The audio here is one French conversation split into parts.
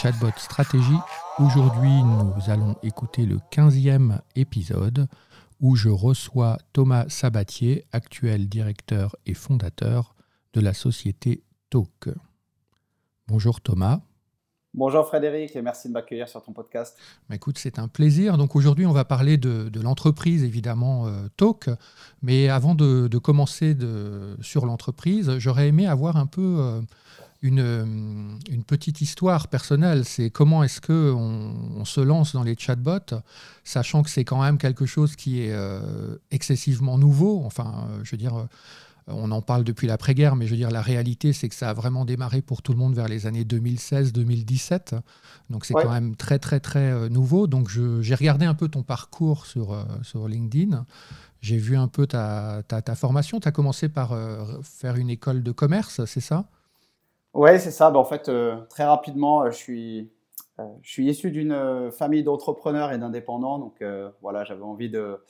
Chatbot Stratégie. Aujourd'hui, nous allons écouter le 15e épisode où je reçois Thomas Sabatier, actuel directeur et fondateur de la société Talk. Bonjour Thomas. Bonjour Frédéric et merci de m'accueillir sur ton podcast. Bah, écoute, c'est un plaisir. Donc aujourd'hui, on va parler de, l'entreprise, évidemment, euh, Talk. Mais avant de, commencer sur l'entreprise, j'aurais aimé avoir un peu euh, euh, une, petite histoire personnelle. C'est comment est-ce qu'on on se lance dans les chatbots, sachant que c'est quand même quelque chose qui est excessivement nouveau. Enfin, je veux dire on en parle depuis l'après-guerre, mais je veux dire, la réalité, c'est que ça a vraiment démarré pour tout le monde vers les années 2016-2017. Donc c'est quand même très, très, très euh, nouveau. Donc j'ai regardé un peu ton parcours sur, euh, sur LinkedIn. J'ai vu un peu ta, ta, formation. Tu as commencé par euh, faire une école de commerce, c'est ça? Oui, c'est ça. Ben, en fait, très rapidement, je suis, je suis issu d'une famille d'entrepreneurs et d'indépendants. Donc voilà, j'avais envie de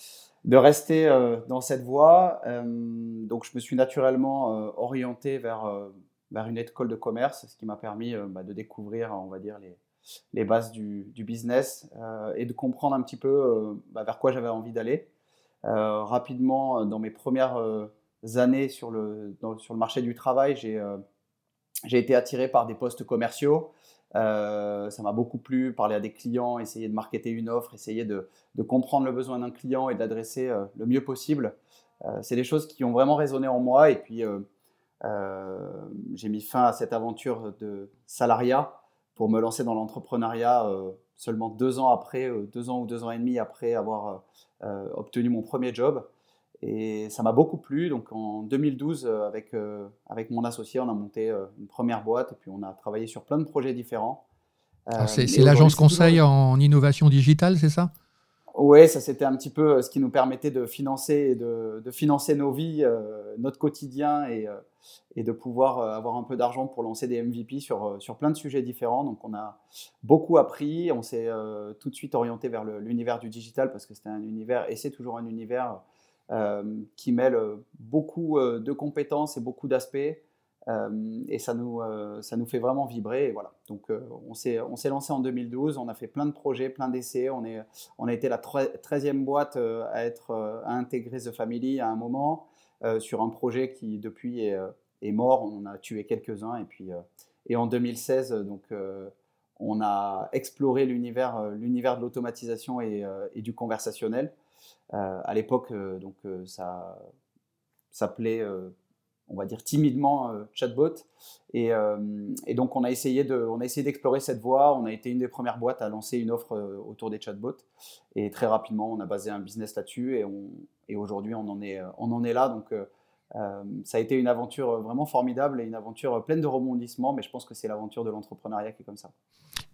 de rester euh, dans cette voie. Euh, donc, je me suis naturellement euh, orienté vers, vers une école de commerce, ce qui m'a permis bah, de découvrir, on va dire, les, les bases du, du business et de comprendre un petit peu bah, vers quoi j'avais envie d'aller. rapidement, dans mes premières années sur le, sur le marché du travail, j'ai été attiré par des postes commerciaux. Euh, ça m'a beaucoup plu, parler à des clients, essayer de marketer une offre, essayer de, comprendre le besoin d'un client et de l'adresser euh, le mieux possible. Euh, c'est des choses qui ont vraiment résonné en moi et puis j'ai mis fin à cette aventure de salariat pour me lancer dans l'entrepreneuriat seulement deux ans après, deux ans ou deux ans et demi après avoir obtenu mon premier job. Et ça m'a beaucoup plu. Donc en 2012, euh, avec, euh, avec mon associé, on a monté euh, une première boîte et puis on a travaillé sur plein de projets différents. c'est l'agence conseil en innovation digitale, c'est ça? Oui, ça c'était un petit peu ce qui nous permettait de financer, de, de financer nos vies, notre quotidien et, et, de pouvoir avoir un peu d'argent pour lancer des MVP sur, sur plein de sujets différents. Donc on a beaucoup appris, on s'est tout de suite orienté vers l'univers du digital parce que c'était un univers et c'est toujours un univers qui mêle euh, beaucoup euh, de compétences et beaucoup d'aspects. et ça nous, ça nous fait vraiment vibrer. Et voilà. Donc, on s'est lancé en 2012, on a fait plein de projets, plein d'essais. On, on a été la 13e boîte à, être, intégrer The Family à un moment sur un projet qui, depuis, est, mort. On a tué quelques-uns. Et puis, et en 2016, donc, on a exploré l'univers de l'automatisation et, du conversationnel. Euh, à l'époque, euh, donc euh, ça s'appelait on va dire timidement chatbot. Et, donc on a essayé de, on a essayé d'explorer cette voie. On a été une des premières boîtes à lancer une offre autour des chatbots. Et très rapidement, on a basé un business là-dessus. Et, et aujourd'hui, on en est, on en est là. Donc ça a été une aventure vraiment formidable et une aventure pleine de rebondissements. Mais je pense que c'est l'aventure de l'entrepreneuriat qui est comme ça.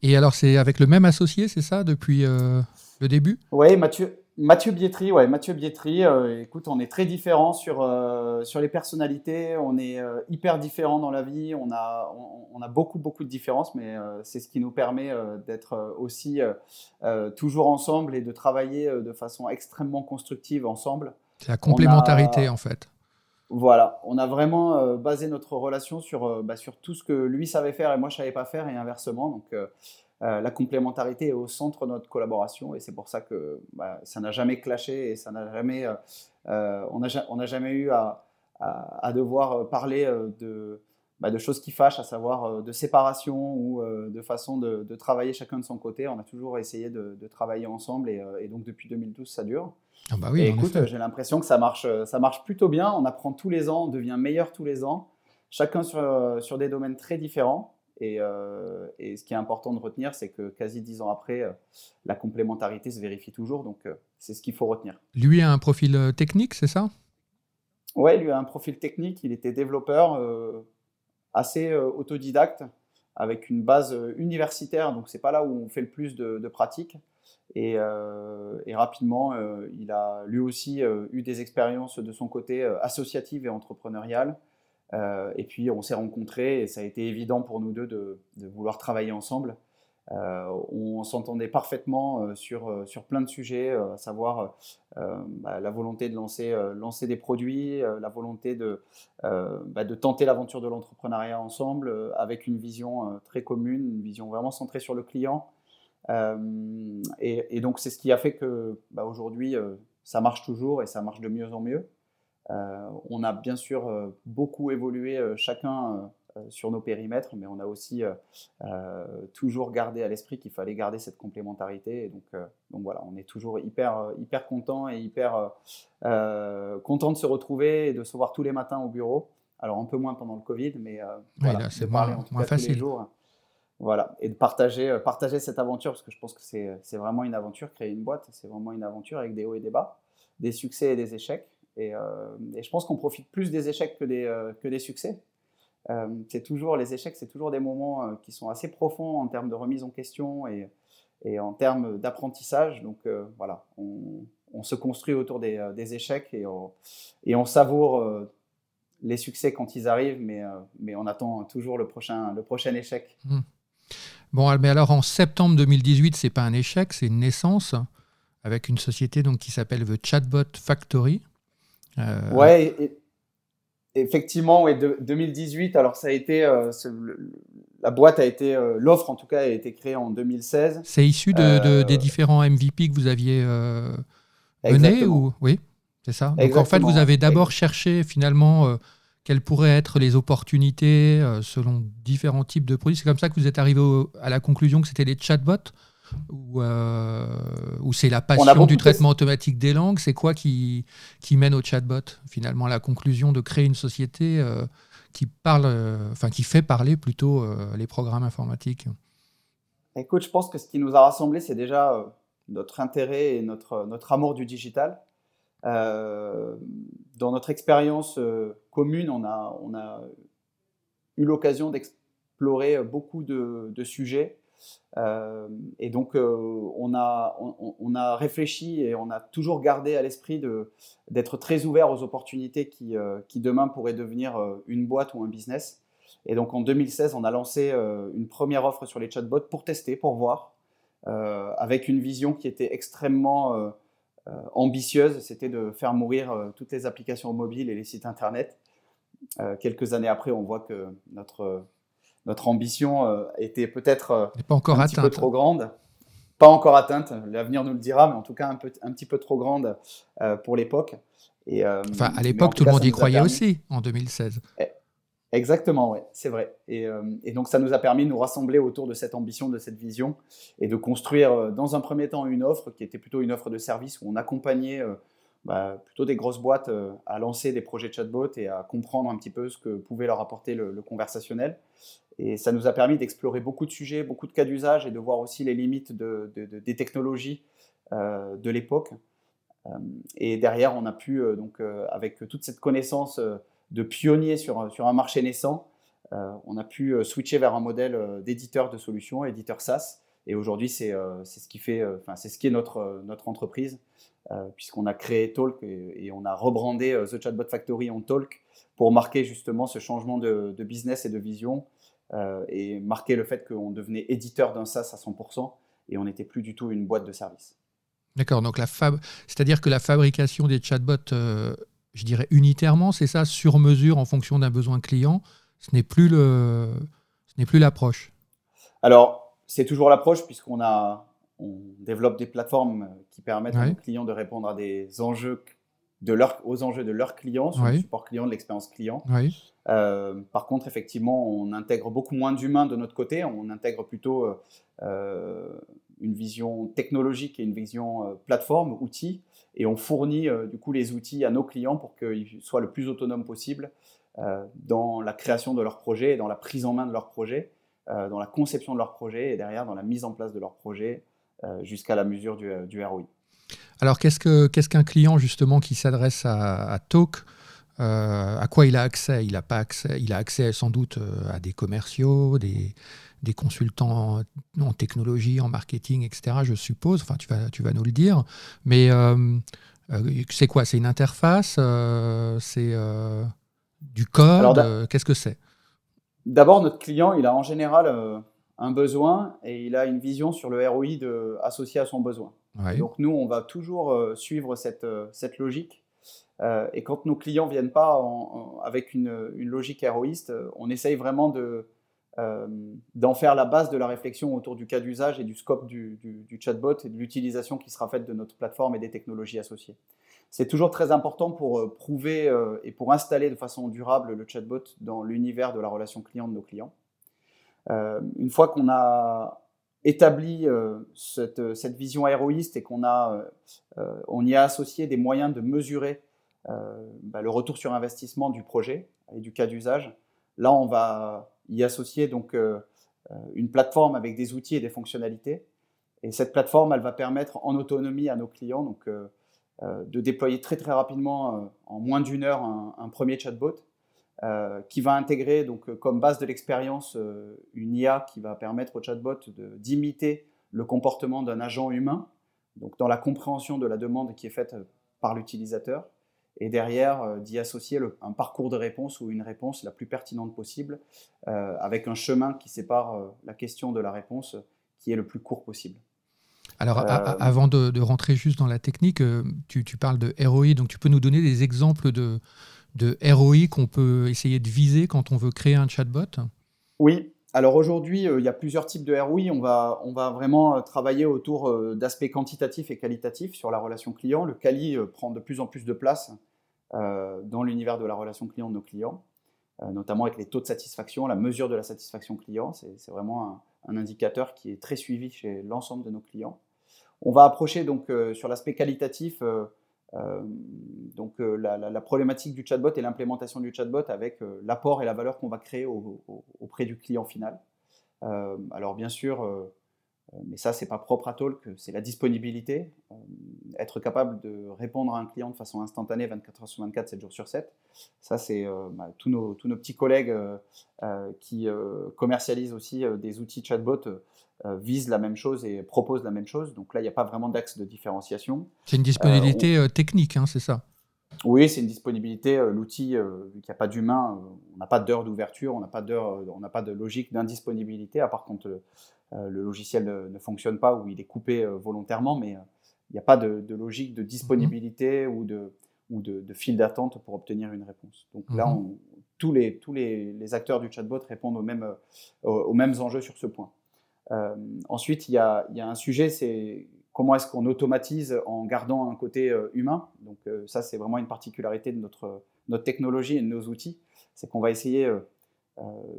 Et alors, c'est avec le même associé, c'est ça, depuis le début? Oui, Mathieu. Mathieu Bietri, ouais, Mathieu Bietri. Euh, écoute, on est très différents sur, euh, sur les personnalités. On est euh, hyper différents dans la vie. On a, on, a beaucoup, beaucoup de différences, mais c'est ce qui nous permet d'être aussi toujours ensemble et de travailler de façon extrêmement constructive ensemble. C'est la complémentarité, en fait. Voilà, on a vraiment basé notre relation sur, bah, sur tout ce que lui savait faire et moi je savais pas faire et inversement. Donc euh, la complémentarité est au centre de notre collaboration et c'est pour ça que bah, ça n'a jamais clashé et ça n'a jamais, euh, euh, on n'a jamais eu à, devoir parler de, bah, de choses qui fâchent, à savoir de séparation ou de façon de, travailler chacun de son côté. On a toujours essayé de, travailler ensemble et, donc depuis 2012 ça dure. Ah bah oui, et écoute, j'ai l'impression que ça marche, ça marche plutôt bien. On apprend tous les ans, on devient meilleur tous les ans, chacun sur, sur des domaines très différents. Euh, et, ce qui est important de retenir, c'est que quasi dix ans après, euh, la complémentarité se vérifie toujours. Donc, euh, c'est ce qu'il faut retenir. Lui a un profil technique, c'est ça? Oui, lui a un profil technique. Il était développeur assez autodidacte, avec une base universitaire. Donc, c'est pas là où on fait le plus de, de pratique. Et, et, rapidement, il a lui aussi eu des expériences de son côté associatives et entrepreneuriales. Euh, et puis on s'est rencontrés et ça a été évident pour nous deux de, vouloir travailler ensemble. on s'entendait parfaitement sur, sur plein de sujets, à savoir bah, la volonté de lancer, lancer des produits, la volonté de, bah, de tenter l'aventure de l'entrepreneuriat ensemble avec une vision très commune, une vision vraiment centrée sur le client. Et, donc c'est ce qui a fait que bah, aujourd'hui ça marche toujours et ça marche de mieux en mieux. On a bien sûr beaucoup évolué chacun sur nos périmètres, mais on a aussi toujours gardé à l'esprit qu'il fallait garder cette complémentarité. Et donc, donc voilà, on est toujours hyper, hyper content et hyper content de se retrouver et de se voir tous les matins au bureau. Alors un peu moins pendant le Covid, mais voilà, c'est moins, moins facile. Tous les jours. Voilà, et de partager, partager cette aventure, parce que je pense que c'est vraiment une aventure, créer une boîte, c'est vraiment une aventure avec des hauts et des bas, des succès et des échecs. Et, et je pense qu'on profite plus des échecs que des, que des succès. Euh, c'est toujours les échecs, c'est toujours des moments euh, qui sont assez profonds en termes de remise en question et, en termes d'apprentissage. Donc euh, voilà, on, se construit autour des, échecs et on, savoure les succès quand ils arrivent, mais, on attend toujours le prochain, le prochain échec. Hmm. Bon, mais alors en septembre 2018, c'est pas un échec, c'est une naissance avec une société donc qui s'appelle The Chatbot Factory. Ouais, et, Effectivement, oui, 2018. Alors, ça a été, euh, la boîte a été, euh, l'offre en tout cas, a été créée en 2016. C'est issu de, euh, des différents MVP que vous aviez menés ou oui, c'est ça. Donc en fait, vous avez d'abord cherché finalement quelles pourraient être les opportunités selon différents types de produits. C'est comme ça que vous êtes arrivé à la conclusion que c'était les chatbots ou, euh, ou c'est la passion du traitement automatique des langues C'est quoi qui, qui mène au chatbot Finalement, la conclusion de créer une société euh, qui parle, euh, enfin qui fait parler plutôt les programmes informatiques? Écoute, je pense que ce qui nous a rassemblés, c'est déjà notre intérêt et notre, notre amour du digital. dans notre expérience commune, on a, on a eu l'occasion d'explorer beaucoup de, de sujets et donc, euh, on, a, on, a réfléchi et on a toujours gardé à l'esprit d'être très ouvert aux opportunités qui, euh, qui, demain pourraient devenir une boîte ou un business. Et donc, en 2016, on a lancé une première offre sur les chatbots pour tester, pour voir, avec une vision qui était extrêmement ambitieuse. C'était de faire mourir toutes les applications mobiles et les sites Internet. quelques années après, on voit que notre notre ambition euh, était peut-être euh, un petit peu trop grande. Pas encore atteinte, l'avenir nous le dira, mais en tout cas un, peu, un petit peu trop grande euh, pour l'époque. Et, enfin, à l'époque, tout le monde y croyait aussi, en 2016. Eh, exactement, oui, c'est vrai. Et, et, donc, ça nous a permis de nous rassembler autour de cette ambition, de cette vision, et de construire, dans un premier temps, une offre qui était plutôt une offre de service où on accompagnait bah, plutôt des grosses boîtes à lancer des projets de chatbot et à comprendre un petit peu ce que pouvait leur apporter le, le conversationnel. Et ça nous a permis d'explorer beaucoup de sujets, beaucoup de cas d'usage et de voir aussi les limites de, des technologies euh, de l'époque. Euh, et derrière, on a pu, euh, donc, avec toute cette connaissance de pionnier sur, un marché naissant, on a pu switcher vers un modèle d'éditeur de solutions, éditeur SaaS. Et aujourd'hui, c'est ce qui ce qui est notre, entreprise, puisqu'on a créé Talk et, on a rebrandé The Chatbot Factory en Talk pour marquer justement ce changement de, business et de vision et marquer le fait qu'on devenait éditeur d'un SaaS à 100% et on n'était plus du tout une boîte de service. D'accord, donc la fab... c'est-à-dire que la fabrication des chatbots, euh, je dirais unitairement, c'est ça, sur mesure en fonction d'un besoin client, ce n'est plus le, ce n'est plus l'approche. Alors, c'est toujours l'approche puisqu'on a, on développe des plateformes qui permettent aux clients de répondre à des enjeux de leur, aux enjeux de leurs clients, sur le support client, de l'expérience client. Euh, par contre, effectivement, on intègre beaucoup moins d'humains de notre côté. On intègre plutôt euh, euh, une vision technologique et une vision plateforme, outils, et on fournit du coup les outils à nos clients pour qu'ils soient le plus autonomes possible dans la création de leurs projets et dans la prise en main de leurs projets, dans la conception de leurs projets et derrière dans la mise en place de leurs projets jusqu'à la mesure du, du ROI. Alors, qu'est-ce qu'un client justement qui s'adresse à, Talk euh, à quoi il a accès? Il a pas accès. Il a accès sans doute euh, à des commerciaux, des, consultants en, technologie, en marketing, etc. Je suppose. Enfin, tu vas, tu vas nous le dire. Mais euh, c'est quoi? C'est une interface C'est du code Qu'est-ce que c'est? D'abord, notre client, il a en général un besoin et il a une vision sur le ROI de, associé à son besoin. Donc nous, on va toujours euh, suivre cette, euh, cette logique. Euh, et quand nos clients viennent pas avec une, une, logique héroïste, on essaye vraiment de, d'en faire la base de la réflexion autour du cas d'usage et du scope du, du, chatbot et de l'utilisation qui sera faite de notre plateforme et des technologies associées. C'est toujours très important pour prouver et pour installer de façon durable le chatbot dans l'univers de la relation client de nos clients. une fois qu'on a établi euh, cette, cette, vision héroïste et qu'on a, euh, euh, on y a associé des moyens de mesurer bah, le retour sur investissement du projet et du cas d'usage, là on va y associer donc une plateforme avec des outils et des fonctionnalités. Et cette plateforme, elle va permettre en autonomie à nos clients donc, de déployer très très rapidement, en moins d'une heure, un, premier chatbot euh, qui va intégrer donc, euh, comme base de l'expérience euh, une IA qui va permettre au chatbot d'imiter le comportement d'un agent humain, donc dans la compréhension de la demande qui est faite par l'utilisateur, et derrière d'y associer un parcours de réponse ou une réponse la plus pertinente possible, avec un chemin qui sépare la question de la réponse qui est le plus court possible. Alors, avant de, rentrer juste dans la technique, tu, tu, parles de ROI, donc tu peux nous donner des exemples de, de ROI qu'on peut essayer de viser quand on veut créer un chatbot Oui. Alors aujourd'hui, euh, il y a plusieurs types de ROI. On va, on va vraiment euh, travailler autour euh, d'aspects quantitatifs et qualitatifs sur la relation client. Le quali prend de plus en plus de place dans l'univers de la relation client de nos clients, notamment avec les taux de satisfaction, la mesure de la satisfaction client. C'est vraiment un, indicateur qui est très suivi chez l'ensemble de nos clients. On va approcher donc sur l'aspect qualitatif donc euh, la, problématique du chatbot et l'implémentation du chatbot avec euh, l'apport et la valeur qu'on va créer auprès du client final. alors bien sûr, mais ça, c'est pas propre à Talk, c'est la disponibilité. être capable de répondre à un client de façon instantanée 24 heures sur 24, 7 jours sur 7. Ça, c'est bah, tous, nos, tous, nos, petits collègues qui commercialisent aussi des outils chatbot euh, vise la même chose et propose la même chose. Donc là, il n'y a pas vraiment d'axe de différenciation. C'est une disponibilité euh, euh, technique, hein, c'est ça? Oui, c'est une disponibilité. L'outil, vu qu'il n'y a pas d'humain, on n'a pas d'heure d'ouverture, on n'a pas, on n'a pas de logique d'indisponibilité, à part quand le, logiciel ne, fonctionne pas ou il est coupé volontairement, mais il n'y a pas de, logique de disponibilité mhm. ou de, ou de, fil d'attente pour obtenir une réponse. Donc là, mhm. on, tous, les, tous les, acteurs du chatbot répondent aux mêmes, aux mêmes enjeux sur ce point. Euh, ensuite, il y, a, un sujet, c'est comment est-ce qu'on automatise en gardant un côté euh, humain. Donc euh, ça, c'est vraiment une particularité de notre, notre technologie et de nos outils. C'est qu'on va essayer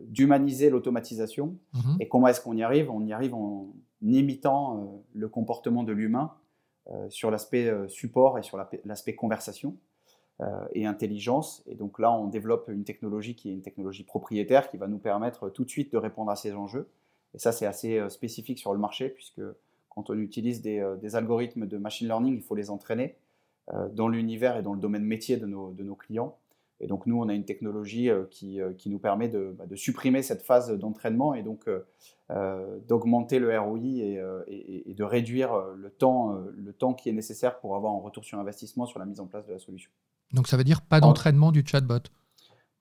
d'humaniser l'automatisation. Mhm. Et comment est-ce qu'on y arrive? On y arrive en imitant le comportement de l'humain sur l'aspect support et sur l'aspect conversation. et intelligence. Et donc là, on développe une technologie qui est une technologie propriétaire qui va nous permettre tout de suite de répondre à ces enjeux. Et ça, c'est assez euh, spécifique sur le marché, puisque quand on utilise des, euh, algorithmes de machine learning, il faut les entraîner euh, dans l'univers et dans le domaine métier de nos, de nos, clients. Et donc, nous, on a une technologie qui, qui nous permet de, bah, de, supprimer cette phase d'entraînement et donc d'augmenter le ROI et, et, de réduire le temps, le temps qui est nécessaire pour avoir un retour sur investissement sur la mise en place de la solution. Donc, ça veut dire pas d'entraînement du chatbot?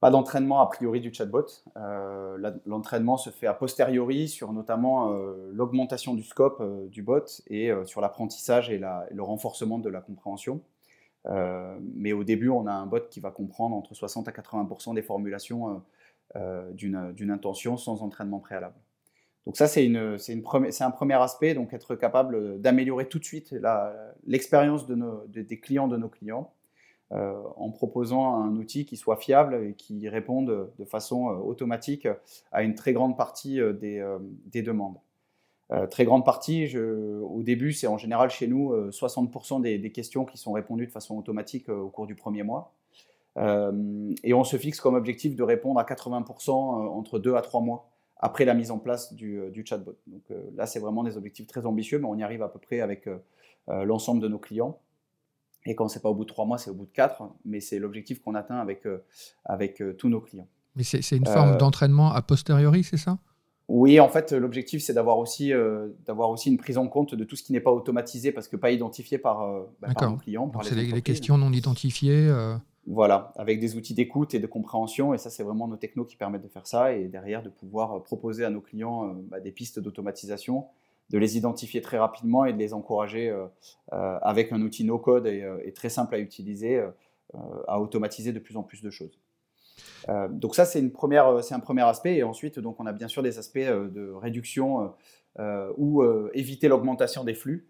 Pas d'entraînement a priori du chatbot. Euh, l'entraînement se fait a posteriori sur notamment euh, l'augmentation du scope euh, du bot et sur l'apprentissage et, le renforcement de la compréhension. Mais au début, on a un bot qui va comprendre entre 60 à 80% des formulations d'une intention sans entraînement préalable. Donc ça, c'est un premier aspect, donc être capable d'améliorer tout de suite l'expérience de des clients de nos clients euh, en proposant un outil qui soit fiable et qui réponde de façon euh, automatique à une très grande partie euh, des, demandes. Très grande partie, au début, c'est en général chez nous 60% des, questions qui sont répondues de façon automatique au cours du premier mois. et on se fixe comme objectif de répondre à 80% entre 2 à 3 mois après la mise en place du, chatbot. Donc là, c'est vraiment des objectifs très ambitieux, mais on y arrive à peu près avec l'ensemble de nos clients. Et quand c'est pas au bout de trois mois, c'est au bout de quatre. Mais c'est l'objectif qu'on atteint avec, euh, avec euh, tous nos clients. Mais c'est une forme euh, d'entraînement a posteriori, c'est ça? Oui, en fait, l'objectif, c'est d'avoir aussi, d'avoir aussi une prise en compte de tout ce qui n'est pas automatisé parce que pas identifié par, bah, nos clients. c'est les, questions non identifiées Voilà, avec des outils d'écoute et de compréhension. Et ça, c'est vraiment nos technos qui permettent de faire ça. Et derrière, de pouvoir proposer à nos clients bah, des pistes d'automatisation, de les identifier très rapidement et de les encourager avec un outil no-code et, très simple à utiliser, à automatiser de plus en plus de choses. Donc ça, c'est une première, c'est un premier aspect. Et ensuite, donc, on a bien sûr des aspects de réduction ou éviter l'augmentation des flux.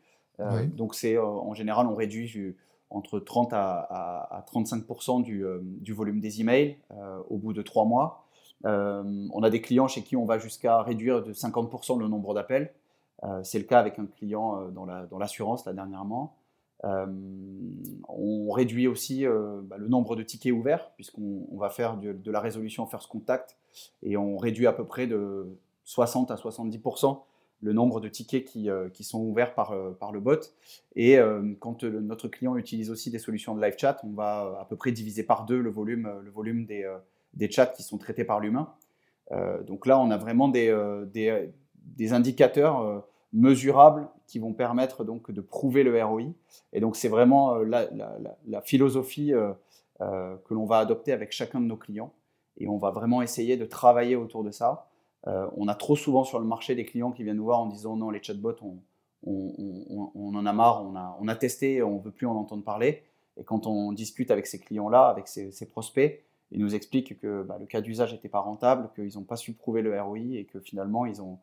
Donc c'est en général, on réduit entre 30 à, 35% du, euh, du, volume des emails euh, au bout de trois mois. Euh, on a des clients chez qui on va jusqu'à réduire de 50% le nombre d'appels. C'est le cas avec un client dans l'assurance, là, dernièrement. On réduit aussi bah, le nombre de tickets ouverts, puisqu'on va faire de, la résolution first contact, et on réduit à peu près de 60 à 70% le nombre de tickets qui, euh, qui sont ouverts par, euh, par le bot. Et euh, quand notre client utilise aussi des solutions de live chat, on va à peu près diviser par deux le volume, le volume des, des chats qui sont traités par l'humain. donc là, on a vraiment des, des, des indicateurs mesurables qui vont permettre donc de prouver le ROI. Et donc c'est vraiment la, la, philosophie que l'on va adopter avec chacun de nos clients. Et on va vraiment essayer de travailler autour de ça. Euh, on a trop souvent sur le marché des clients qui viennent nous voir en disant non, les chatbots, on, on, en a marre, on a, on a testé, on ne veut plus en entendre parler. Et quand on discute avec ces clients-là, avec ces, prospects, ils nous expliquent que bah, le cas d'usage n'était pas rentable, qu'ils n'ont pas su prouver le ROI et que finalement, ils ont, euh,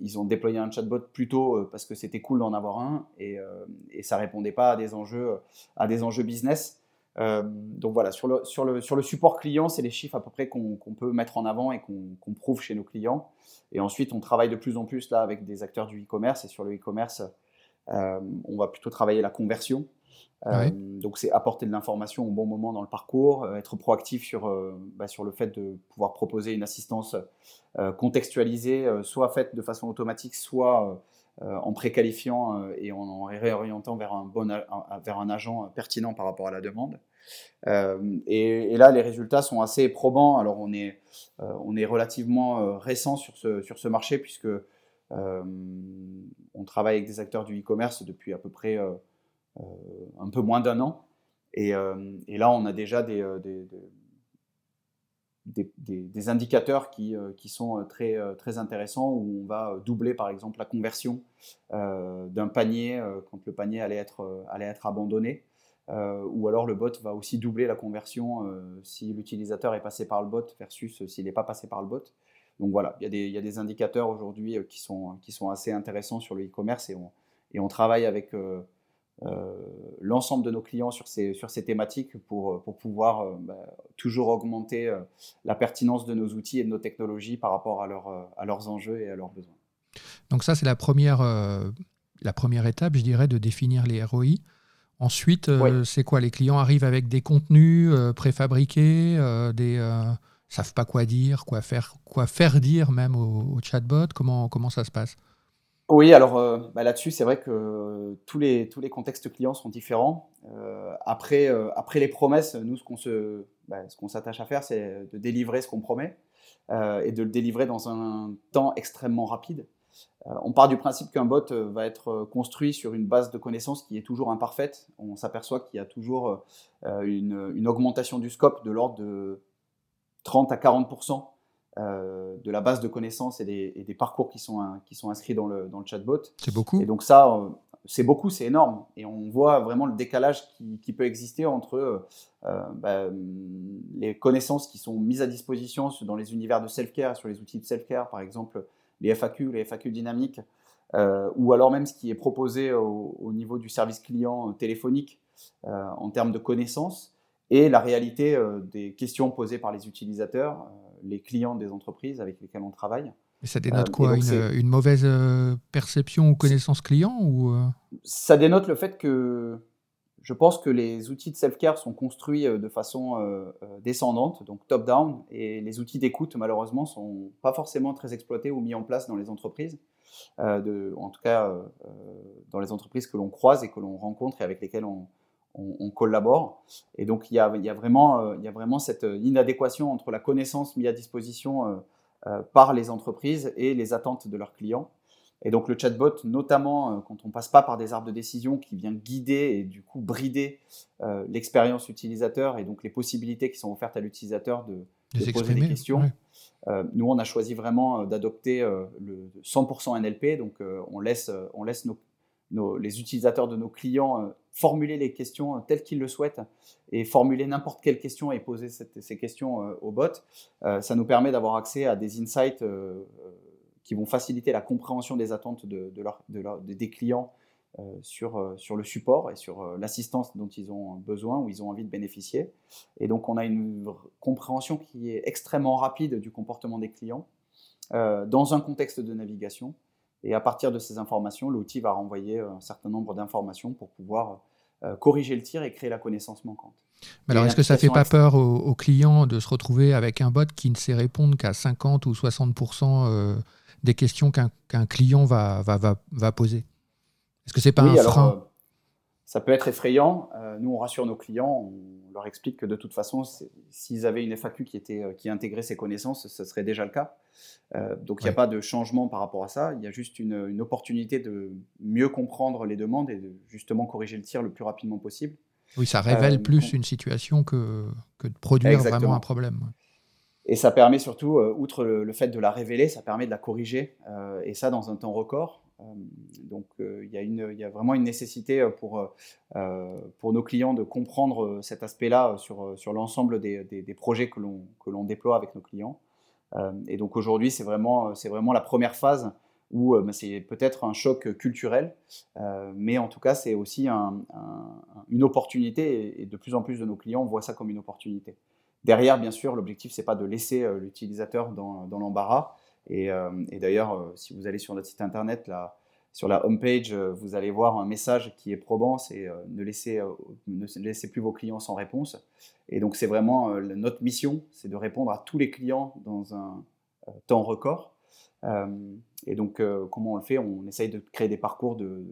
ils ont déployé un chatbot plutôt euh, parce que c'était cool d'en avoir un et, et ça répondait pas à des enjeux, à des enjeux business. Euh, donc voilà, sur le, sur, le, sur le support client, c'est les chiffres à peu près qu'on peut mettre en avant et qu'on prouve chez nos clients. Et ensuite, on travaille de plus en plus là avec des acteurs du e-commerce. Et sur le e-commerce, euh, on va plutôt travailler la conversion. Euh, donc c'est apporter de l'information au bon moment dans le parcours, être proactif sur, bah, sur le fait de pouvoir proposer une assistance contextualisée, soit faite de façon automatique, soit euh, en préqualifiant euh, et en, réorientant vers un, bon, vers un agent pertinent par rapport à la demande. Euh, et, là, les résultats sont assez probants. Alors, on est, on est relativement récent sur ce, sur ce marché puisque on travaille avec des acteurs du e-commerce depuis à peu près un peu moins d'un an. Et, et, là, on a déjà des, des, indicateurs qui, euh, qui, sont euh, très, euh, très intéressants où on va doubler par exemple la conversion d'un panier quand le panier allait être, allait être abandonné. ou alors le bot va aussi doubler la conversion si l'utilisateur est passé par le bot versus s'il n'est pas passé par le bot. Donc voilà, il y a des, il y a des indicateurs aujourd'hui qui sont, qui sont assez intéressants sur le e-commerce et on, et on travaille avec euh, l'ensemble de nos clients sur ces, sur ces thématiques pour, pour pouvoir euh, bah, toujours augmenter euh, la pertinence de nos outils et de nos technologies par rapport à, leur, à leurs enjeux et à leurs besoins. Donc ça, c'est la première, la première étape, je dirais, de définir les ROI. Ensuite, c'est quoi? Les clients arrivent avec des contenus préfabriqués, des savent pas quoi dire, quoi faire, quoi faire dire même au, au chatbot. Comment, comment ça se passe? Oui, alors euh, bah, là-dessus, c'est vrai que tous les, tous les contextes clients sont différents. Euh, après, euh, après les promesses, nous, ce qu'on se, bah, ce qu'on s'attache à faire, c'est de délivrer ce qu'on promet et de le délivrer dans un temps extrêmement rapide. on part du principe qu'un bot va être construit sur une base de connaissances qui est toujours imparfaite. On s'aperçoit qu'il y a toujours une, une, augmentation du scope de l'ordre de 30 à 40 euh, de la base de connaissances et des, parcours qui sont, qui sont inscrits dans le, dans le chatbot. C'est beaucoup. Et donc ça, euh, c'est beaucoup, c'est énorme. Et on voit vraiment le décalage qui, peut exister entre euh, bah, les connaissances qui sont mises à disposition dans les univers de self-care, sur les outils de self-care, par exemple les FAQ, les FAQ dynamiques, ou alors même ce qui est proposé au, au niveau du service client téléphonique en termes de connaissances, et la réalité des questions posées par les utilisateurs les clients des entreprises avec lesquelles on travaille. Et ça dénote euh, quoi une, mauvaise euh, perception ou connaissance client ou euh Ça dénote le fait que je pense que les outils de self-care sont construits de façon descendante, donc top-down, et les outils d'écoute, malheureusement, sont pas forcément très exploités ou mis en place dans les entreprises, de, en tout cas dans les entreprises que l'on croise et que l'on rencontre et avec lesquelles on, on, collabore. Et donc, il y a, vraiment, euh, il y a vraiment cette inadéquation entre la connaissance mise à disposition euh, euh, par les entreprises et les attentes de leurs clients. Et donc le chatbot, notamment euh, quand on passe pas par des arbres de décision qui vient guider et du coup brider euh, l'expérience utilisateur et donc les possibilités qui sont offertes à l'utilisateur de, poser des questions. Euh, nous, on a choisi vraiment d'adopter le 100% NLP, donc on laisse, on laisse nos, les utilisateurs de nos clients formuler les questions telles qu'ils le souhaitent et formuler n'importe quelle question et poser ces questions au bot. ça nous permet d'avoir accès à des insights qui vont faciliter la compréhension des attentes de, des clients euh, sur, euh, sur le support et sur euh, l'assistance dont ils ont besoin ou ils ont envie de bénéficier. Et donc, on a une compréhension qui est extrêmement rapide du comportement des clients dans un contexte de navigation. Et à partir de ces informations, l'outil va renvoyer un certain nombre d'informations pour pouvoir corriger le tir et créer la connaissance manquante. Mais alors, est-ce que ça ne fait pas peur aux, clients de se retrouver avec un bot qui ne sait répondre qu'à 50 ou 60 des questions qu'un client va, va, va, poser? Est-ce que c'est pas un frein? euh, Ça peut être effrayant. Euh, nous, on rassure nos clients, on leur explique que de toute façon, s'ils avaient une FAQ qui, était, euh, qui intégrait ces connaissances, ce serait déjà le cas. Donc, il n'y a pas de changement par rapport à ça. Il y a juste une, opportunité de mieux comprendre les demandes et de justement corriger le tir le plus rapidement possible. Oui, ça révèle plus une situation que, que de produire vraiment un problème. Et ça permet surtout, euh, outre le, fait de la révéler, ça permet de la corriger, euh, et ça dans un temps record. Euh, donc il y, y, a vraiment une nécessité pour, pour nos clients de comprendre cet aspect-là sur, sur l'ensemble des, des, projets que l'on déploie avec nos clients. Et donc aujourd'hui, c'est vraiment, vraiment la première phase où bah, c'est peut-être un choc culturel, mais en tout cas, c'est aussi une opportunité, et, de plus en plus de nos clients voient ça comme une opportunité. Derrière, bien sûr, l'objectif, c'est pas de laisser euh, l'utilisateur dans, l'embarras. Et, euh, d'ailleurs, euh, si vous allez sur notre site internet, là, sur la home page, vous allez voir un message qui est probant, c'est ne, laissez, ne laissez plus vos clients sans réponse. Et donc, c'est vraiment notre mission, c'est de répondre à tous les clients dans un temps record. et donc, comment on le fait? On essaye de créer des parcours de,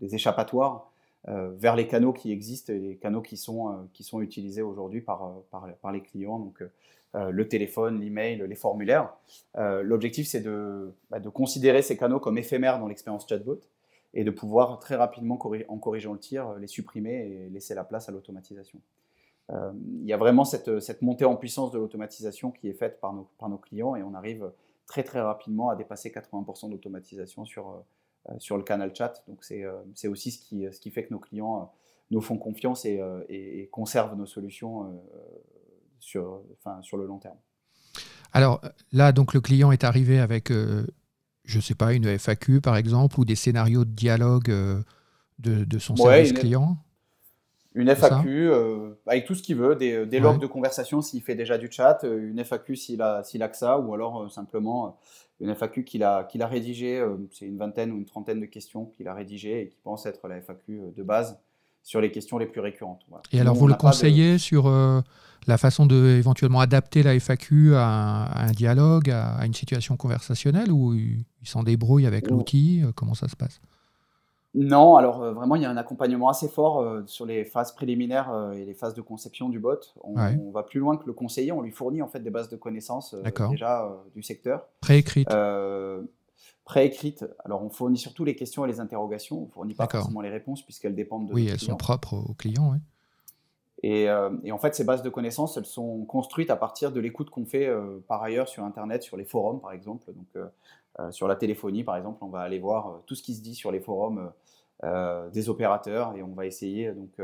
des échappatoires euh, vers les canaux qui existent et les canaux qui sont, euh, qui sont utilisés aujourd'hui par, euh, par, les clients, le téléphone, l'email, les formulaires. L'objectif, c'est de, bah, de, considérer ces canaux comme éphémères dans l'expérience chatbot et de pouvoir très rapidement, en corrigeant le tir, les supprimer et laisser la place à l'automatisation. il y a vraiment cette, cette, montée en puissance de l'automatisation qui est faite par nos, par nos clients et on arrive très très rapidement à dépasser 80% d'automatisation sur, euh, sur le canal chat. Donc c'est euh, aussi ce qui, ce qui fait que nos clients euh, nous font confiance et, conservent nos solutions sur, enfin, sur le long terme. Alors là, donc le client est arrivé avec, je ne sais pas, une FAQ par exemple, ou des scénarios de dialogue de, de, son service client une FAQ avec tout ce qu'il veut, des, des logs de conversation s'il fait déjà du chat, une FAQ s'il a, s'il a que ça, ou alors simplement une FAQ qu'il a, qu'il a rédigée, euh, c'est une vingtaine ou une trentaine de questions qu'il a rédigées et qui pense être la FAQ euh, de base sur les questions les plus récurrentes. Et alors, vous le conseillez sur euh, la façon de éventuellement adapter la FAQ à un, dialogue, à, une situation conversationnelle, ou il, s'en débrouille avec l'outil Comment ça se passe? Non, alors euh, vraiment, il y a un accompagnement assez fort euh, sur les phases préliminaires euh, et les phases de conception du bot. On, va plus loin que le conseiller, on lui fournit en fait des bases de connaissances déjà du secteur. Préécrites Préécrites. Alors, on fournit surtout les questions et les interrogations. On ne fournit pas forcément les réponses puisqu'elles dépendent de. Oui, elles sont propres aux clients. Et, et, en fait, ces bases de connaissances, elles sont construites à partir de l'écoute qu'on fait par ailleurs sur Internet, sur les forums par exemple. Donc, euh, sur la téléphonie, par exemple, on va aller voir euh, tout ce qui se dit sur les forums euh, des opérateurs et on va essayer donc